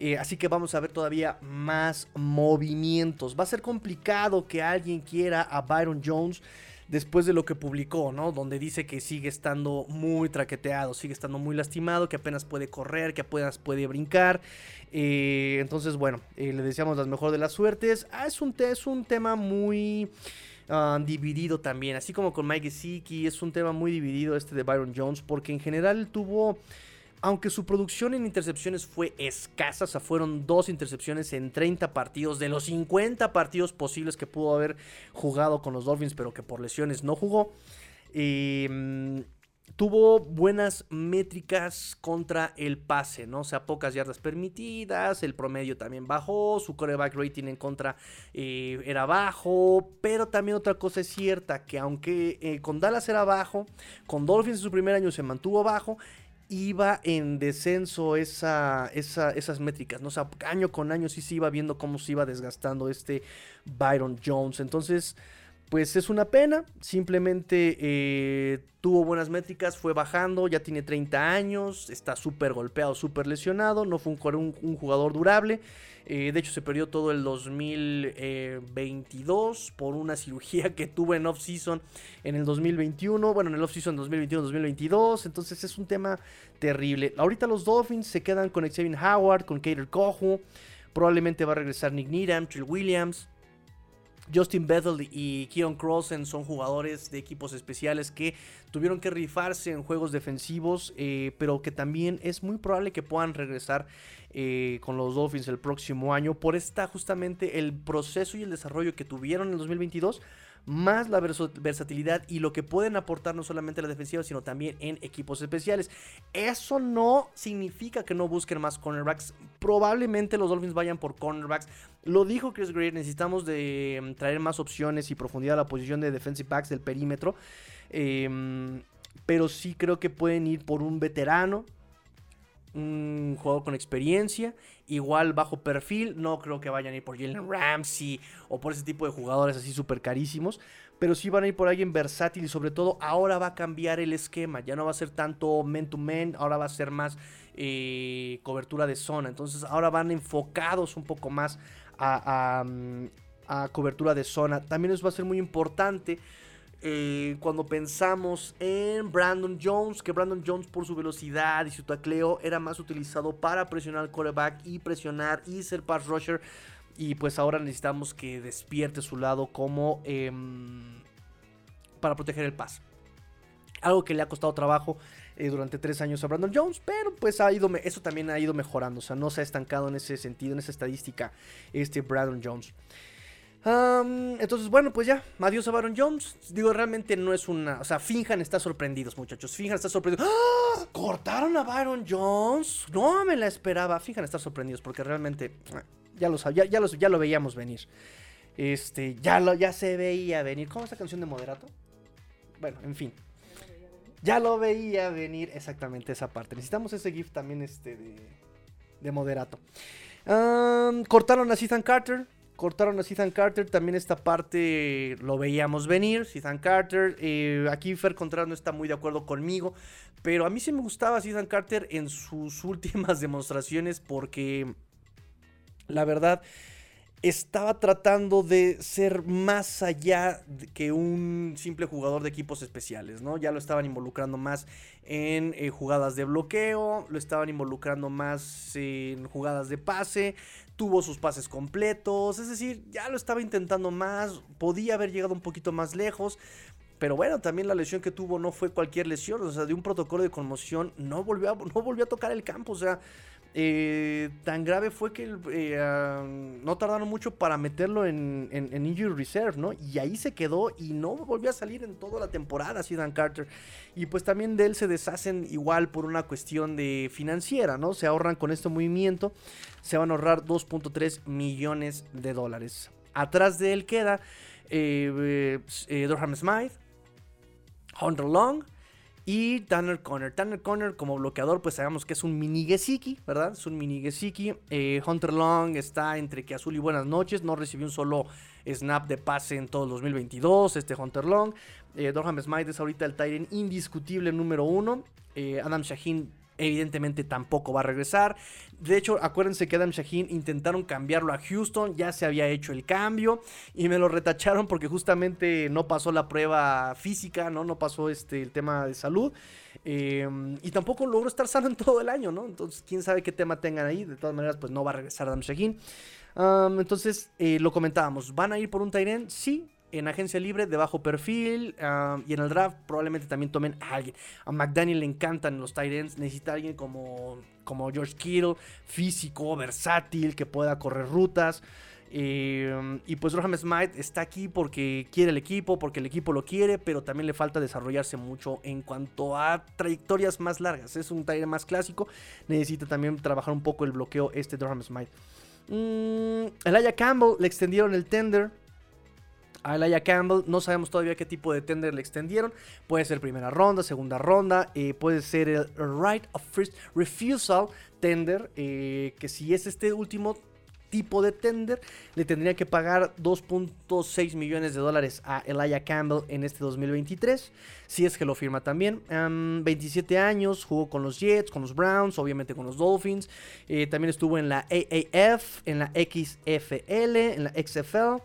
Eh, así que vamos a ver todavía más movimientos. Va a ser complicado que alguien quiera a Byron Jones después de lo que publicó, ¿no? Donde dice que sigue estando muy traqueteado, sigue estando muy lastimado, que apenas puede correr, que apenas puede brincar. Eh, entonces, bueno, eh, le deseamos las mejores de las suertes. Ah, es, un es un tema muy... Ah, dividido también, así como con Mike Gesicki, es un tema muy dividido este de Byron Jones, porque en general tuvo aunque su producción en intercepciones fue escasa, o sea, fueron dos intercepciones en 30 partidos, de los 50 partidos posibles que pudo haber jugado con los Dolphins, pero que por lesiones no jugó. Em, tuvo buenas métricas contra el pase, ¿no? O sea, pocas yardas permitidas, el promedio también bajó, su coreback rating en contra eh, era bajo, pero también otra cosa es cierta, que aunque eh, con Dallas era bajo, con Dolphins en su primer año se mantuvo bajo, iba en descenso esa, esas métricas, ¿no? O año con año sí se iba viendo cómo se iba desgastando este Byron Jones. Entonces, pues es una pena. Simplemente eh, tuvo buenas métricas, fue bajando, ya tiene 30 años, está súper golpeado, súper lesionado, no fue un jugador durable. Eh, de hecho, se perdió todo el 2022 por una cirugía que tuvo en off-season en el 2021. Bueno, en el off-season 2021-2022. Entonces es un tema terrible. Ahorita los Dolphins se quedan con Xavier Howard, con Kader Kohu. Probablemente va a regresar Nick Needham, Trill Williams. Justin Bethel y Keon Crossen son jugadores de equipos especiales que tuvieron que rifarse en juegos defensivos, eh, pero que también es muy probable que puedan regresar eh, con los Dolphins el próximo año por esta justamente el proceso y el desarrollo que tuvieron en el 2022 más la versatilidad y lo que pueden aportar no solamente a la defensiva, sino también en equipos especiales. Eso no significa que no busquen más cornerbacks. Probablemente los Dolphins vayan por cornerbacks. Lo dijo Chris Greer, necesitamos de mm, traer más opciones y profundidad a la posición de defensive backs del perímetro. Em, pero sí creo que pueden ir por un veterano un jugador con experiencia, igual bajo perfil, no creo que vayan a ir por Jalen Ramsey o por ese tipo de jugadores así súper carísimos, pero sí van a ir por alguien versátil y sobre todo ahora va a cambiar el esquema, ya no va a ser tanto men to men, ahora va a ser más eh, cobertura de zona, entonces ahora van enfocados un poco más a, a, cobertura de zona, también eso va a ser muy importante eh, cuando pensamos en Brandon Jones, que Brandon Jones por su velocidad y su tacleo era más utilizado para presionar al quarterback y presionar y ser pass rusher. Y pues ahora necesitamos que despierte su lado como em, para proteger el pass. Algo que le ha costado trabajo eh, durante tres años a Brandon Jones, pero pues ha ido, eso también ha ido mejorando, o sea, no se ha estancado en ese sentido, en esa estadística, este Brandon Jones entonces, bueno, pues ya, adiós a Baron Jones. Digo, realmente no es una. O sea, Finjan está sorprendidos, muchachos. Finjan está sorprendidos. ¡Ah! ¿Cortaron a Baron Jones? No me la esperaba. Finjan estar sorprendidos porque realmente eh, ya lo, ya, ya, lo veíamos venir. Este, ya, lo, ya se veía venir. ¿Cómo es canción de Moderato? Bueno, en fin. Ya lo veía venir exactamente esa parte. Necesitamos ese GIF también este de, de Moderato. cortaron a Ethan Carter cortaron a Ethan Carter, también esta parte lo veíamos venir, Ethan Carter, eh, aquí Fer Contreras no está muy de acuerdo conmigo, pero a mí sí me gustaba Ethan Carter en sus últimas demostraciones porque la verdad estaba tratando de ser más allá que un simple jugador de equipos especiales, ¿no? Ya lo estaban involucrando más en eh, jugadas de bloqueo, lo estaban involucrando más en jugadas de pase, tuvo sus pases completos, es decir, ya lo estaba intentando más, podía haber llegado un poquito más lejos, pero bueno, también la lesión que tuvo no fue cualquier lesión, o sea, de un protocolo de conmoción no volvió no volvió a tocar el campo, o sea, eh, tan grave fue que eh, no tardaron mucho para meterlo en, Injury Reserve, ¿no? Y ahí se quedó y no volvió a salir en toda la temporada, así Dan Carter. Y pues también de él se deshacen igual por una cuestión de financiera, ¿no? Se ahorran con este movimiento, se van a ahorrar 2.3 millones de dólares. Atrás de él queda eh, eh Durham Smythe, Hunter Long, y Tanner Conner. Tanner Conner como bloqueador, pues sabemos que es un mini Gesicki, ¿verdad? Es un mini Gesicki. Eh, Hunter Long está entre que azul y buenas noches. No recibió un solo snap de pase en todo el 2022. Este Hunter Long. Eh, Dorham Smythe es ahorita el Tyrant indiscutible número uno. Eh, Adam Shaheen evidentemente tampoco va a regresar. De hecho, acuérdense que Adam Shaheen intentaron cambiarlo a Houston, ya se había hecho el cambio y me lo retacharon porque justamente no pasó la prueba física, no, no pasó este, el tema de salud. Em, y tampoco logró estar sano en todo el año, ¿no? Entonces, quién sabe qué tema tengan ahí. De todas maneras, pues no va a regresar Adam Shaheen. entonces, eh, lo comentábamos. ¿Van a ir por un Tyren? Sí, en agencia libre de bajo perfil ah, y en el draft probablemente también tomen a alguien. A McDaniel le encantan los tight ends, necesita alguien como, como George Kittle, físico, versátil, que pueda correr rutas. Eh, y pues Roham Smite está aquí porque quiere el equipo, porque el equipo lo quiere, pero también le falta desarrollarse mucho en cuanto a trayectorias más largas. Es un tight más clásico, necesita también trabajar un poco el bloqueo este Roham Smite. Mm, Elijah Campbell le extendieron el tender a Elijah Campbell. No sabemos todavía qué tipo de tender le extendieron. Puede ser primera ronda, segunda ronda. Eh, puede ser el right of first refusal tender. Eh, que si es este último tipo de tender, le tendría que pagar 2.6 millones de dólares a Elijah Campbell en este 2023. Si es que lo firma también. 27 años, jugó con los Jets, con los Browns, obviamente con los Dolphins. Eh, también estuvo en la AAF, en la XFL, en la XFL.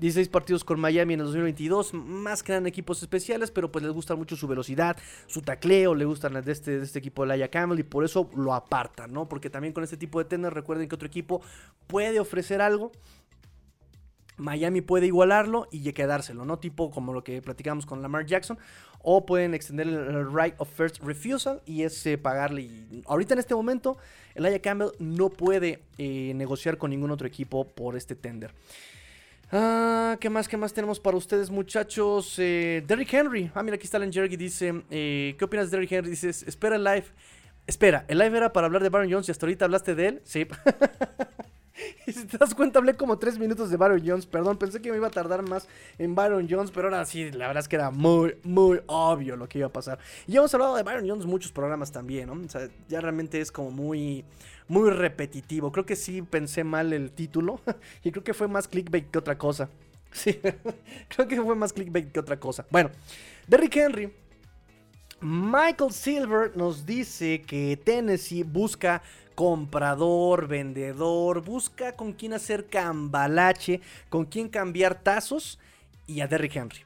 16 partidos con Miami en el 2022, más que eran equipos especiales, pero pues les gusta mucho su velocidad, su tacleo, le gustan de este, de este equipo de Laia Campbell y por eso lo apartan, ¿no? Porque también con este tipo de tender recuerden que otro equipo puede ofrecer algo. Miami puede igualarlo y quedárselo, ¿no? Tipo como lo que platicamos con Lamar Jackson. O pueden extender el right of first refusal y ese pagarle. Y ahorita en este momento, Elijah Campbell no puede eh, negociar con ningún otro equipo por este tender. Ah, ¿qué más? ¿Qué más tenemos para ustedes, muchachos? Eh, Derrick Henry. Ah, mira, aquí está Len Jerry. Dice: eh, ¿Qué opinas de Derrick Henry? Dices: Espera el live. Espera, el live era para hablar de Baron Jones y hasta ahorita hablaste de él. Sí. y si te das cuenta, hablé como tres minutos de Baron Jones. Perdón, pensé que me iba a tardar más en Baron Jones, pero ahora sí, la verdad es que era muy, muy obvio lo que iba a pasar. Y hemos hablado de Baron Jones muchos programas también, ¿no? O sea, ya realmente es como muy muy repetitivo. Creo que sí pensé mal el título y creo que fue más clickbait que otra cosa. Sí, creo que fue más clickbait que otra cosa. Bueno, Derrick Henry. Michael Silver nos dice que Tennessee busca comprador, vendedor, busca con quién hacer cambalache, con quién cambiar tazos y a Derrick Henry.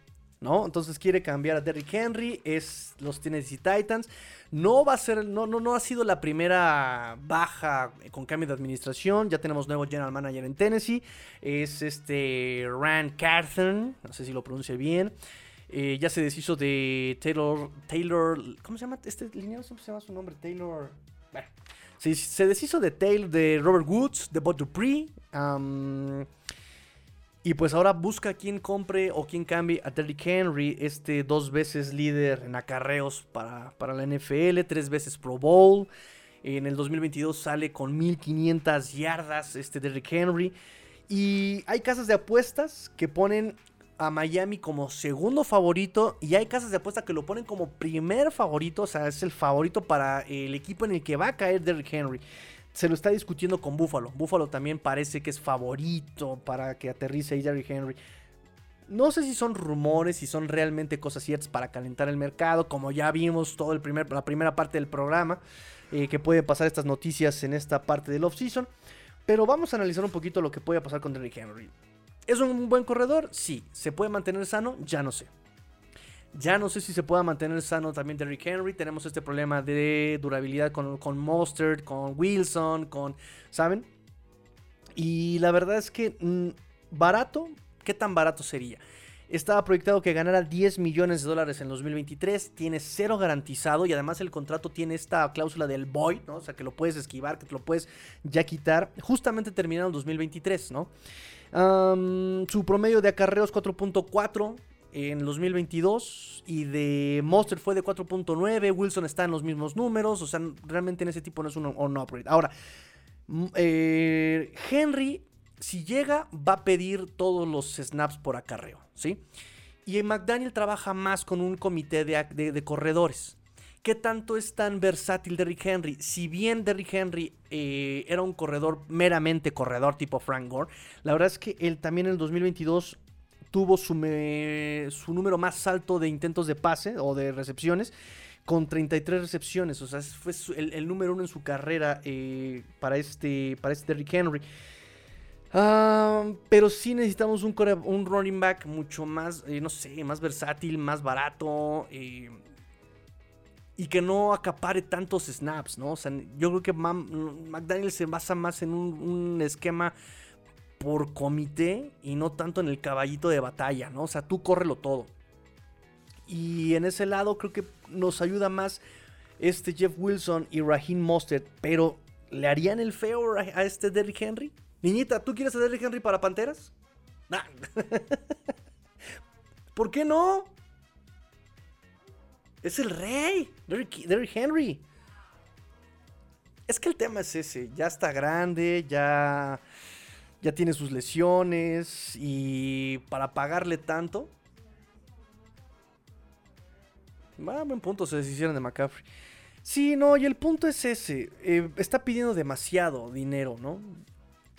¿no? Entonces quiere cambiar a Derrick Henry, es los Tennessee Titans. No va a ser, no, no, no ha sido la primera baja con cambio de administración. Ya tenemos nuevo general manager en Tennessee. Es este Rand Carthon, no sé si lo pronuncie bien. Eh, ya se deshizo de Taylor, Taylor, ¿cómo se llama este lineal? ¿Cómo se llama su nombre? Taylor. Bueno, se, se deshizo de Taylor, de Robert Woods, de Bob Dupree. y pues ahora busca quien compre o quien cambie a Derrick Henry, este dos veces líder en acarreos para, para la NFL, tres veces Pro Bowl. En el 2022 sale con 1500 yardas este Derrick Henry. Y hay casas de apuestas que ponen a Miami como segundo favorito y hay casas de apuesta que lo ponen como primer favorito, o sea, es el favorito para el equipo en el que va a caer Derrick Henry. Se lo está discutiendo con Buffalo. Buffalo también parece que es favorito para que aterrice Derrick Henry. No sé si son rumores, si son realmente cosas ciertas para calentar el mercado, como ya vimos todo el primer, la primera parte del programa, eh, que puede pasar estas noticias en esta parte del off-season. Pero vamos a analizar un poquito lo que puede pasar con Derrick Henry. ¿Es un buen corredor? Sí. ¿Se puede mantener sano? Ya no sé. Ya no sé si se pueda mantener sano también Derrick Henry. Tenemos este problema de durabilidad con, con Mostert, con Wilson, con. ¿Saben? Y la verdad es que. Mm, barato. ¿Qué tan barato sería? Estaba proyectado que ganara 10 millones de dólares en 2023. Tiene cero garantizado. Y además el contrato tiene esta cláusula del void, ¿no? O sea, que lo puedes esquivar, que te lo puedes ya quitar. Justamente terminado en 2023, ¿no? Su promedio de acarreos 4.4 en 2022 y de Monster fue de 4.9. Wilson está en los mismos números, o sea, realmente en ese tipo no es un on-operate. Ahora, eh, Henry, si llega, va a pedir todos los snaps por acarreo, ¿sí? Y McDaniel trabaja más con un comité de corredores. ¿Qué tanto es tan versátil Derrick Henry? Si bien Derrick Henry eh, era un corredor meramente corredor tipo Frank Gore, la verdad es que él también en el 2022 tuvo su, número más alto de intentos de pase o de recepciones con 33 recepciones. O sea, fue el, número uno en su carrera eh, para, este, para este Derrick Henry. Ah, pero sí necesitamos un, un running back mucho más, eh, no sé, más versátil, más barato y que no acapare tantos snaps, ¿no? O sea, yo creo que McDaniel se basa más en un, esquema por comité y no tanto en el caballito de batalla, ¿no? O sea, tú córrelo todo. Y en ese lado creo que nos ayuda más este Jeff Wilson y Raheem Mostert, pero ¿le harían el feo a este Derrick Henry? Niñita, ¿tú quieres a Derrick Henry para Panteras? Nah. ¿Por qué no? Es el rey, Derrick, Henry. Es que el tema es ese, ya está grande, ya, ya tiene sus lesiones y para pagarle tanto... Va, buen punto, se deshicieron de McCaffrey. Sí, no, y el punto es ese. Eh, está pidiendo demasiado dinero, ¿no?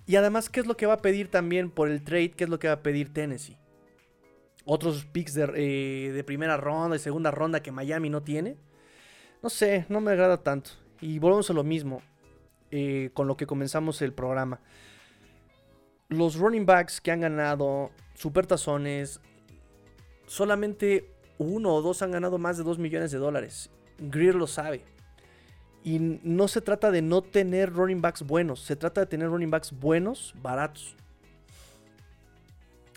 Y además, ¿qué es lo que va a pedir también por el trade? ¿Qué es lo que va a pedir Tennessee? Otros picks eh, de, primera ronda y segunda ronda que Miami no tiene. No sé, no me agrada tanto. Y volvemos a lo mismo eh, con lo que comenzamos el programa. Los running backs que han ganado supertazones, solamente uno o dos han ganado más de 2 millones de dólares. Greer lo sabe. Y no se trata de no tener running backs buenos, se trata de tener running backs buenos, baratos.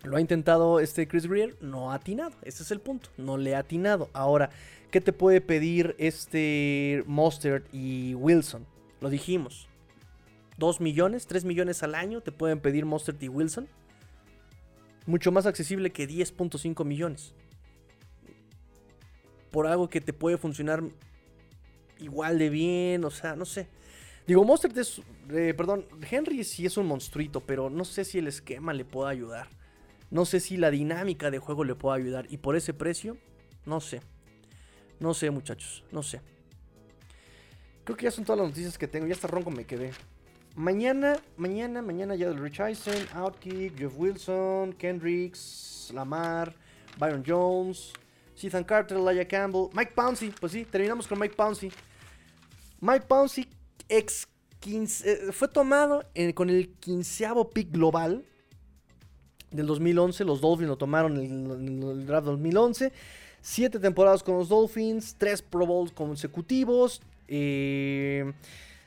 Lo ha intentado este Chris Greer, no ha atinado. Ese es el punto, no le ha atinado. Ahora, ¿qué te puede pedir este Mustard y Wilson? Lo dijimos. 2 millones, 3 millones al año te pueden pedir Mustard y Wilson. Mucho más accesible que 10.5 millones. Por algo que te puede funcionar igual de bien, o sea, no sé. Digo, Mustard es. Eh, perdón, Henry sí es un monstruito, pero no sé si el esquema le puede ayudar. No sé si la dinámica de juego le puede ayudar. Y por ese precio, no sé. No sé, muchachos. No sé. Creo que ya son todas las noticias que tengo. Ya hasta ronco me quedé. Mañana, mañana, mañana ya del Rich Eisen, Outkick, Jeff Wilson, Kendricks, Lamar, Byron Jones, Ethan Carter, Elijah Campbell, Mike Pouncey. Pues sí, terminamos con Mike Pouncey. Mike Pouncey, ex 15, eh, fue tomado con el quinceavo pick global del 2011. Los Dolphins lo tomaron en el, draft 2011. Siete temporadas con los Dolphins, tres Pro Bowls consecutivos. Eh,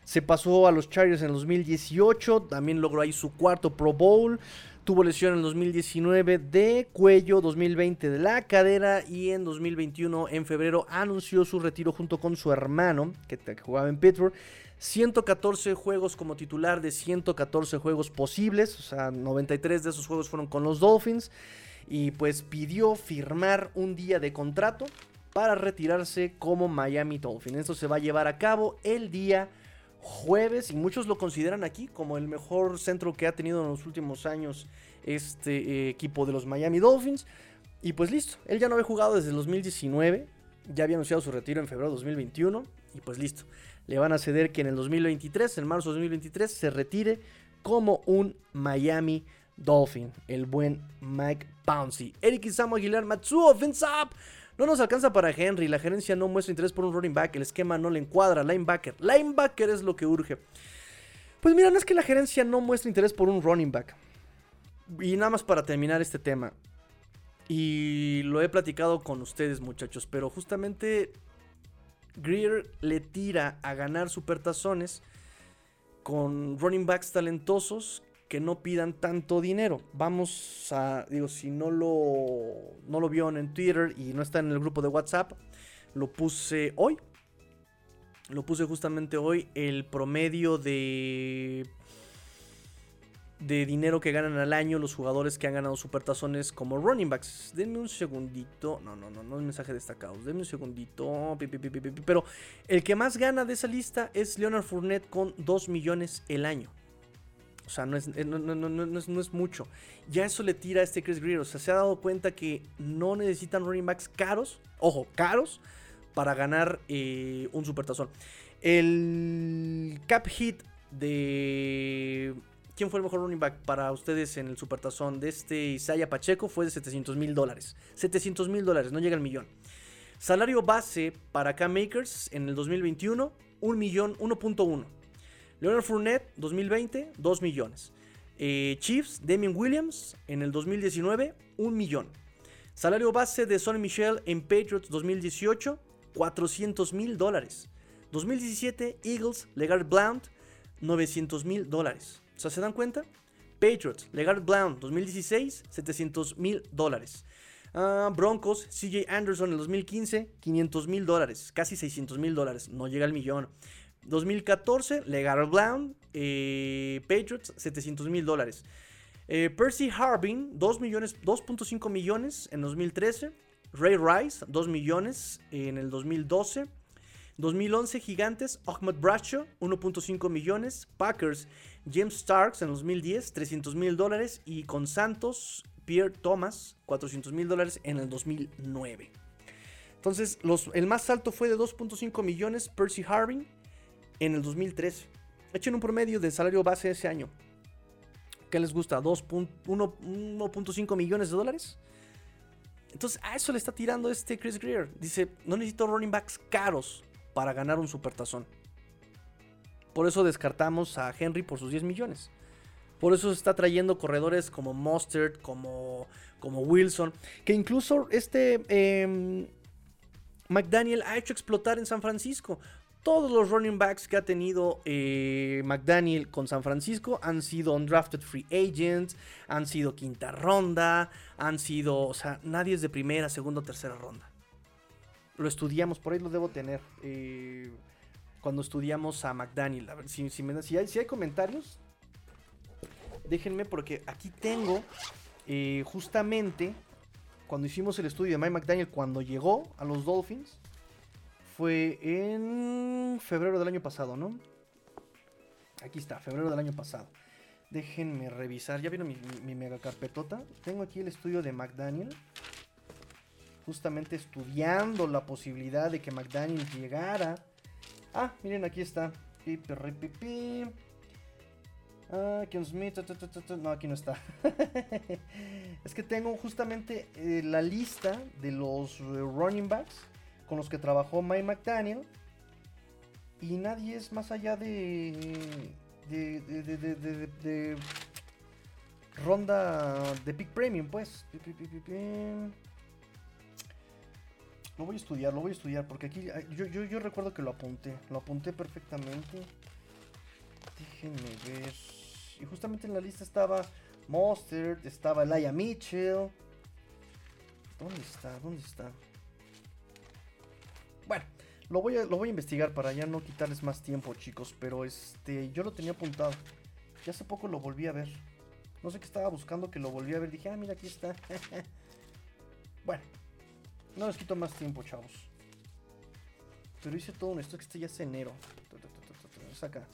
se pasó a los Chargers en el 2018, también logró ahí su cuarto Pro Bowl. Tuvo lesión en 2019 de cuello, 2020 de la cadera y en 2021 en febrero anunció su retiro junto con su hermano que jugaba en Pittsburgh. 114 juegos como titular de 114 juegos posibles, o sea, 93 de esos juegos fueron con los Dolphins y pues pidió firmar un día de contrato para retirarse como Miami Dolphins. Esto se va a llevar a cabo el día jueves y muchos lo consideran aquí como el mejor centro que ha tenido en los últimos años este eh, equipo de los Miami Dolphins. Y pues listo, él ya no había jugado desde el 2019, ya había anunciado su retiro en febrero de 2021 y pues listo. Le van a ceder que en el 2023, en marzo de 2023, se retire como un Miami Dolphin, el buen Mike Pouncey. Eric Isamo Aguilar Matsuo, Vince Up. No nos alcanza para Henry, la gerencia no muestra interés por un running back, el esquema no le encuadra, linebacker. Linebacker es lo que urge. Pues mira, no es que la gerencia no muestre interés por un running back. Y nada más para terminar este tema. Y lo he platicado con ustedes muchachos, pero justamente Greer le tira a ganar supertazones con running backs talentosos que no pidan tanto dinero. Vamos a, digo, si no lo, no lo vieron en Twitter y no está en el grupo de WhatsApp, lo puse hoy. Lo puse justamente hoy. El promedio de de dinero que ganan al año los jugadores que han ganado supertazones como running backs. Denme un segundito. No, no, no, no es mensaje destacado. Denme un segundito. Pero el que más gana de esa lista es Leonard Fournette con 2 millones el año. O sea, no es, eh, no, es, mucho. Ya eso le tira a este Chris Greer. O sea, se ha dado cuenta que no necesitan running backs caros. Ojo, caros. Para ganar eh, un supertazón. El cap hit de... ¿Quién fue el mejor running back para ustedes en el supertazón? De este Isaiah Pacheco fue de 700 mil dólares. 700 mil dólares, no llega al millón. Salario base para Cam Makers en el 2021, 1 millón, 1.1. Leonard Fournette, 2020, 2 millones. Eh, Chiefs, Damien Williams, en el 2019, 1 millón. Salario base de Sonny Michel en Patriots 2018, 400 mil dólares. 2017, Eagles, Legard Blount, 900 mil dólares. O sea, ¿se dan cuenta? Patriots, Legard Blount, 2016, 700 mil dólares. Ah, Broncos, CJ Anderson en el 2015, 500 mil dólares, casi 600 mil dólares, no llega al millón. 2014, Legal Blount, eh, Patriots, 700 mil dólares. Eh, Percy Harbin, 2.5 millones en 2013. Ray Rice, 2 millones en el 2012. 2011, Gigantes, Ahmed Bradshaw, 1.5 millones. Packers, James Starks en 2010, 300 mil dólares. Y con Santos, Pierre Thomas, 400 mil dólares en el 2009. Entonces, el más alto fue de 2.5 millones, Percy Harbin en el 2013. Echen un promedio de salario base ese año. ¿Qué les gusta? 1.5 millones de dólares. Entonces a eso le está tirando este Chris Greer. Dice, no necesito running backs caros para ganar un supertazón. Por eso descartamos a Henry por sus 10 millones. Por eso se está trayendo corredores como Mustard, como, como Wilson. Que incluso este eh, McDaniel ha hecho explotar en San Francisco. Todos los running backs que ha tenido eh, McDaniel con San Francisco han sido undrafted free agents, han sido quinta ronda, han sido, o sea, nadie es de primera, segunda o tercera ronda. Lo estudiamos, por ahí lo debo tener. Eh, cuando estudiamos a McDaniel. A ver, si, hay, si hay comentarios, déjenme porque aquí tengo eh, justamente cuando hicimos el estudio de Mike McDaniel, cuando llegó a los Dolphins fue en febrero del año pasado, ¿no? Aquí está, febrero del año pasado. Déjenme revisar. ¿Ya vieron mi, mega carpetota? Tengo aquí el estudio de McDaniel. Justamente estudiando la posibilidad de que McDaniel llegara. Ah, miren, aquí está. Ah, Smith. No, aquí no está. es que tengo justamente eh, la lista de los eh, running backs con los que trabajó Mike McDaniel. Y nadie es más allá de. de. de. ronda de pick premium, pues. Lo voy a estudiar, lo voy a estudiar, porque aquí yo, recuerdo que lo apunté, lo apunté perfectamente. Déjenme ver. Y justamente en la lista estaba Monster, estaba Laia Mitchell. ¿Dónde está? ¿Dónde está? Bueno, lo voy, a, lo voy a investigar para ya no quitarles más tiempo, chicos. Pero este, yo lo tenía apuntado. Ya hace poco lo volví a ver. No sé qué estaba buscando que lo volví a ver. Dije, ah, mira, aquí está. bueno, no les quito más tiempo, chavos. Pero hice todo esto que este ya es enero. Es acá.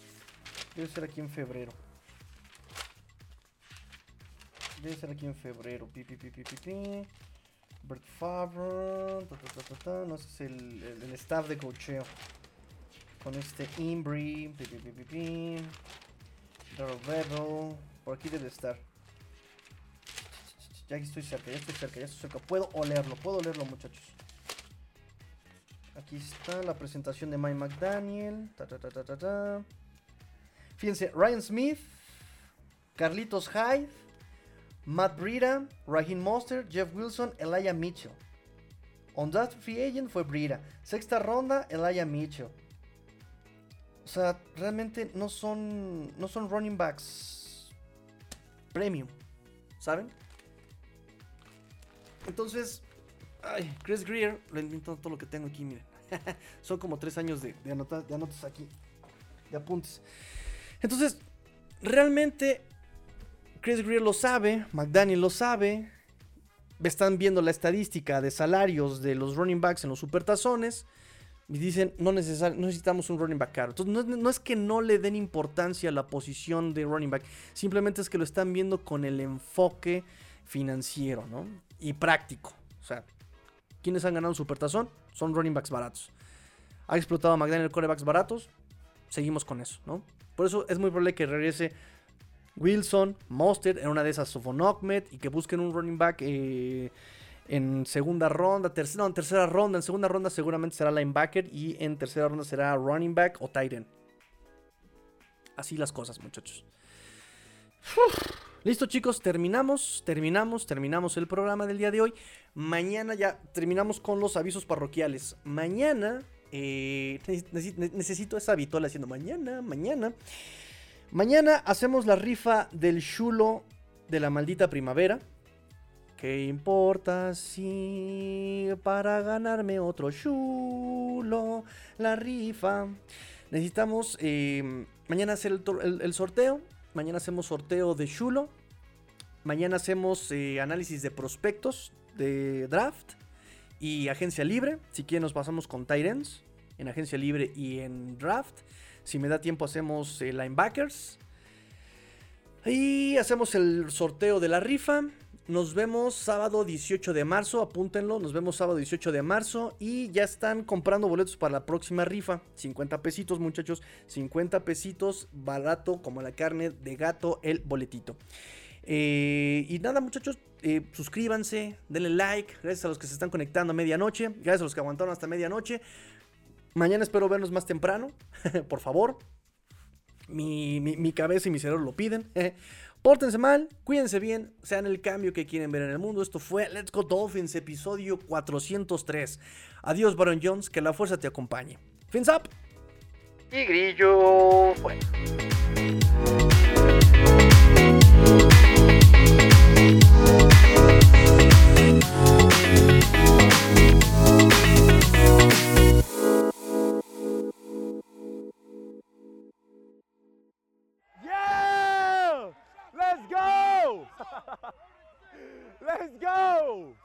Debe ser aquí en febrero. Debe ser aquí en febrero. Pi, pi, pi. Bert Favre. no sé, es el, el, staff de cocheo. Con este Imbri. Pi, pi. Por aquí debe estar. Ya estoy cerca, ya estoy cerca, ya estoy cerca. Puedo olerlo, puedo olerlo, muchachos. Aquí está la presentación de Mike McDaniel. Fíjense, Ryan Smith, Carlitos Hyde, Matt Breida, Raheem Monster, Jeff Wilson, Elijah Mitchell. On that free agent fue Breida. Sexta ronda, Elijah Mitchell. O sea, realmente no son, no son running backs premium, ¿saben? Entonces, Chris Greer, le invento todo lo que tengo aquí, miren. son como tres años de, de, de anotas aquí, de apuntes. Entonces, realmente Chris Greer lo sabe, McDaniel lo sabe. Están viendo la estadística de salarios de los running backs en los supertazones. Y dicen, no, necesitamos un running back caro. Entonces, no, es que no le den importancia a la posición de running back. Simplemente es que lo están viendo con el enfoque financiero, ¿no? Y práctico. O sea, ¿quiénes han ganado un supertazón? Son running backs baratos. ¿Ha explotado a McDaniel corebacks baratos? Seguimos con eso, ¿no? Por eso es muy probable que regrese Wilson, Mostert, en una de esas Sofon y que busquen un running back eh, en segunda ronda, tercera, no, en tercera ronda, en segunda ronda seguramente será linebacker y en tercera ronda será running back o tight end. Así las cosas, muchachos. Listo chicos, terminamos, terminamos, terminamos el programa del día de hoy. Mañana ya terminamos con los avisos parroquiales. Mañana, eh, necesito esa vitola haciendo mañana, mañana. Mañana hacemos la rifa del chulo de la maldita primavera. ¿Qué importa si para ganarme otro chulo? La rifa. Necesitamos eh, mañana hacer el, sorteo. Mañana hacemos sorteo de chulo. Mañana hacemos eh, análisis de prospectos de draft y agencia libre. Si quieren nos pasamos con Titans en agencia libre y en draft. Si me da tiempo hacemos eh, linebackers. Y hacemos el sorteo de la rifa. Nos vemos sábado 18 de marzo, apúntenlo, nos vemos sábado 18 de marzo y ya están comprando boletos para la próxima rifa. 50 pesitos muchachos, 50 pesitos, barato como la carne de gato, el boletito. Eh, y nada muchachos, eh, suscríbanse, denle like, gracias a los que se están conectando a medianoche, gracias a los que aguantaron hasta medianoche. Mañana espero vernos más temprano, por favor. Mi, cabeza y mi cerebro lo piden. Pórtense mal, cuídense bien, sean el cambio que quieren ver en el mundo. Esto fue Let's Go Dolphins, episodio 403. Adiós, Baron Jones, que la fuerza te acompañe. Fins up. Y grillo fuera. Let's go!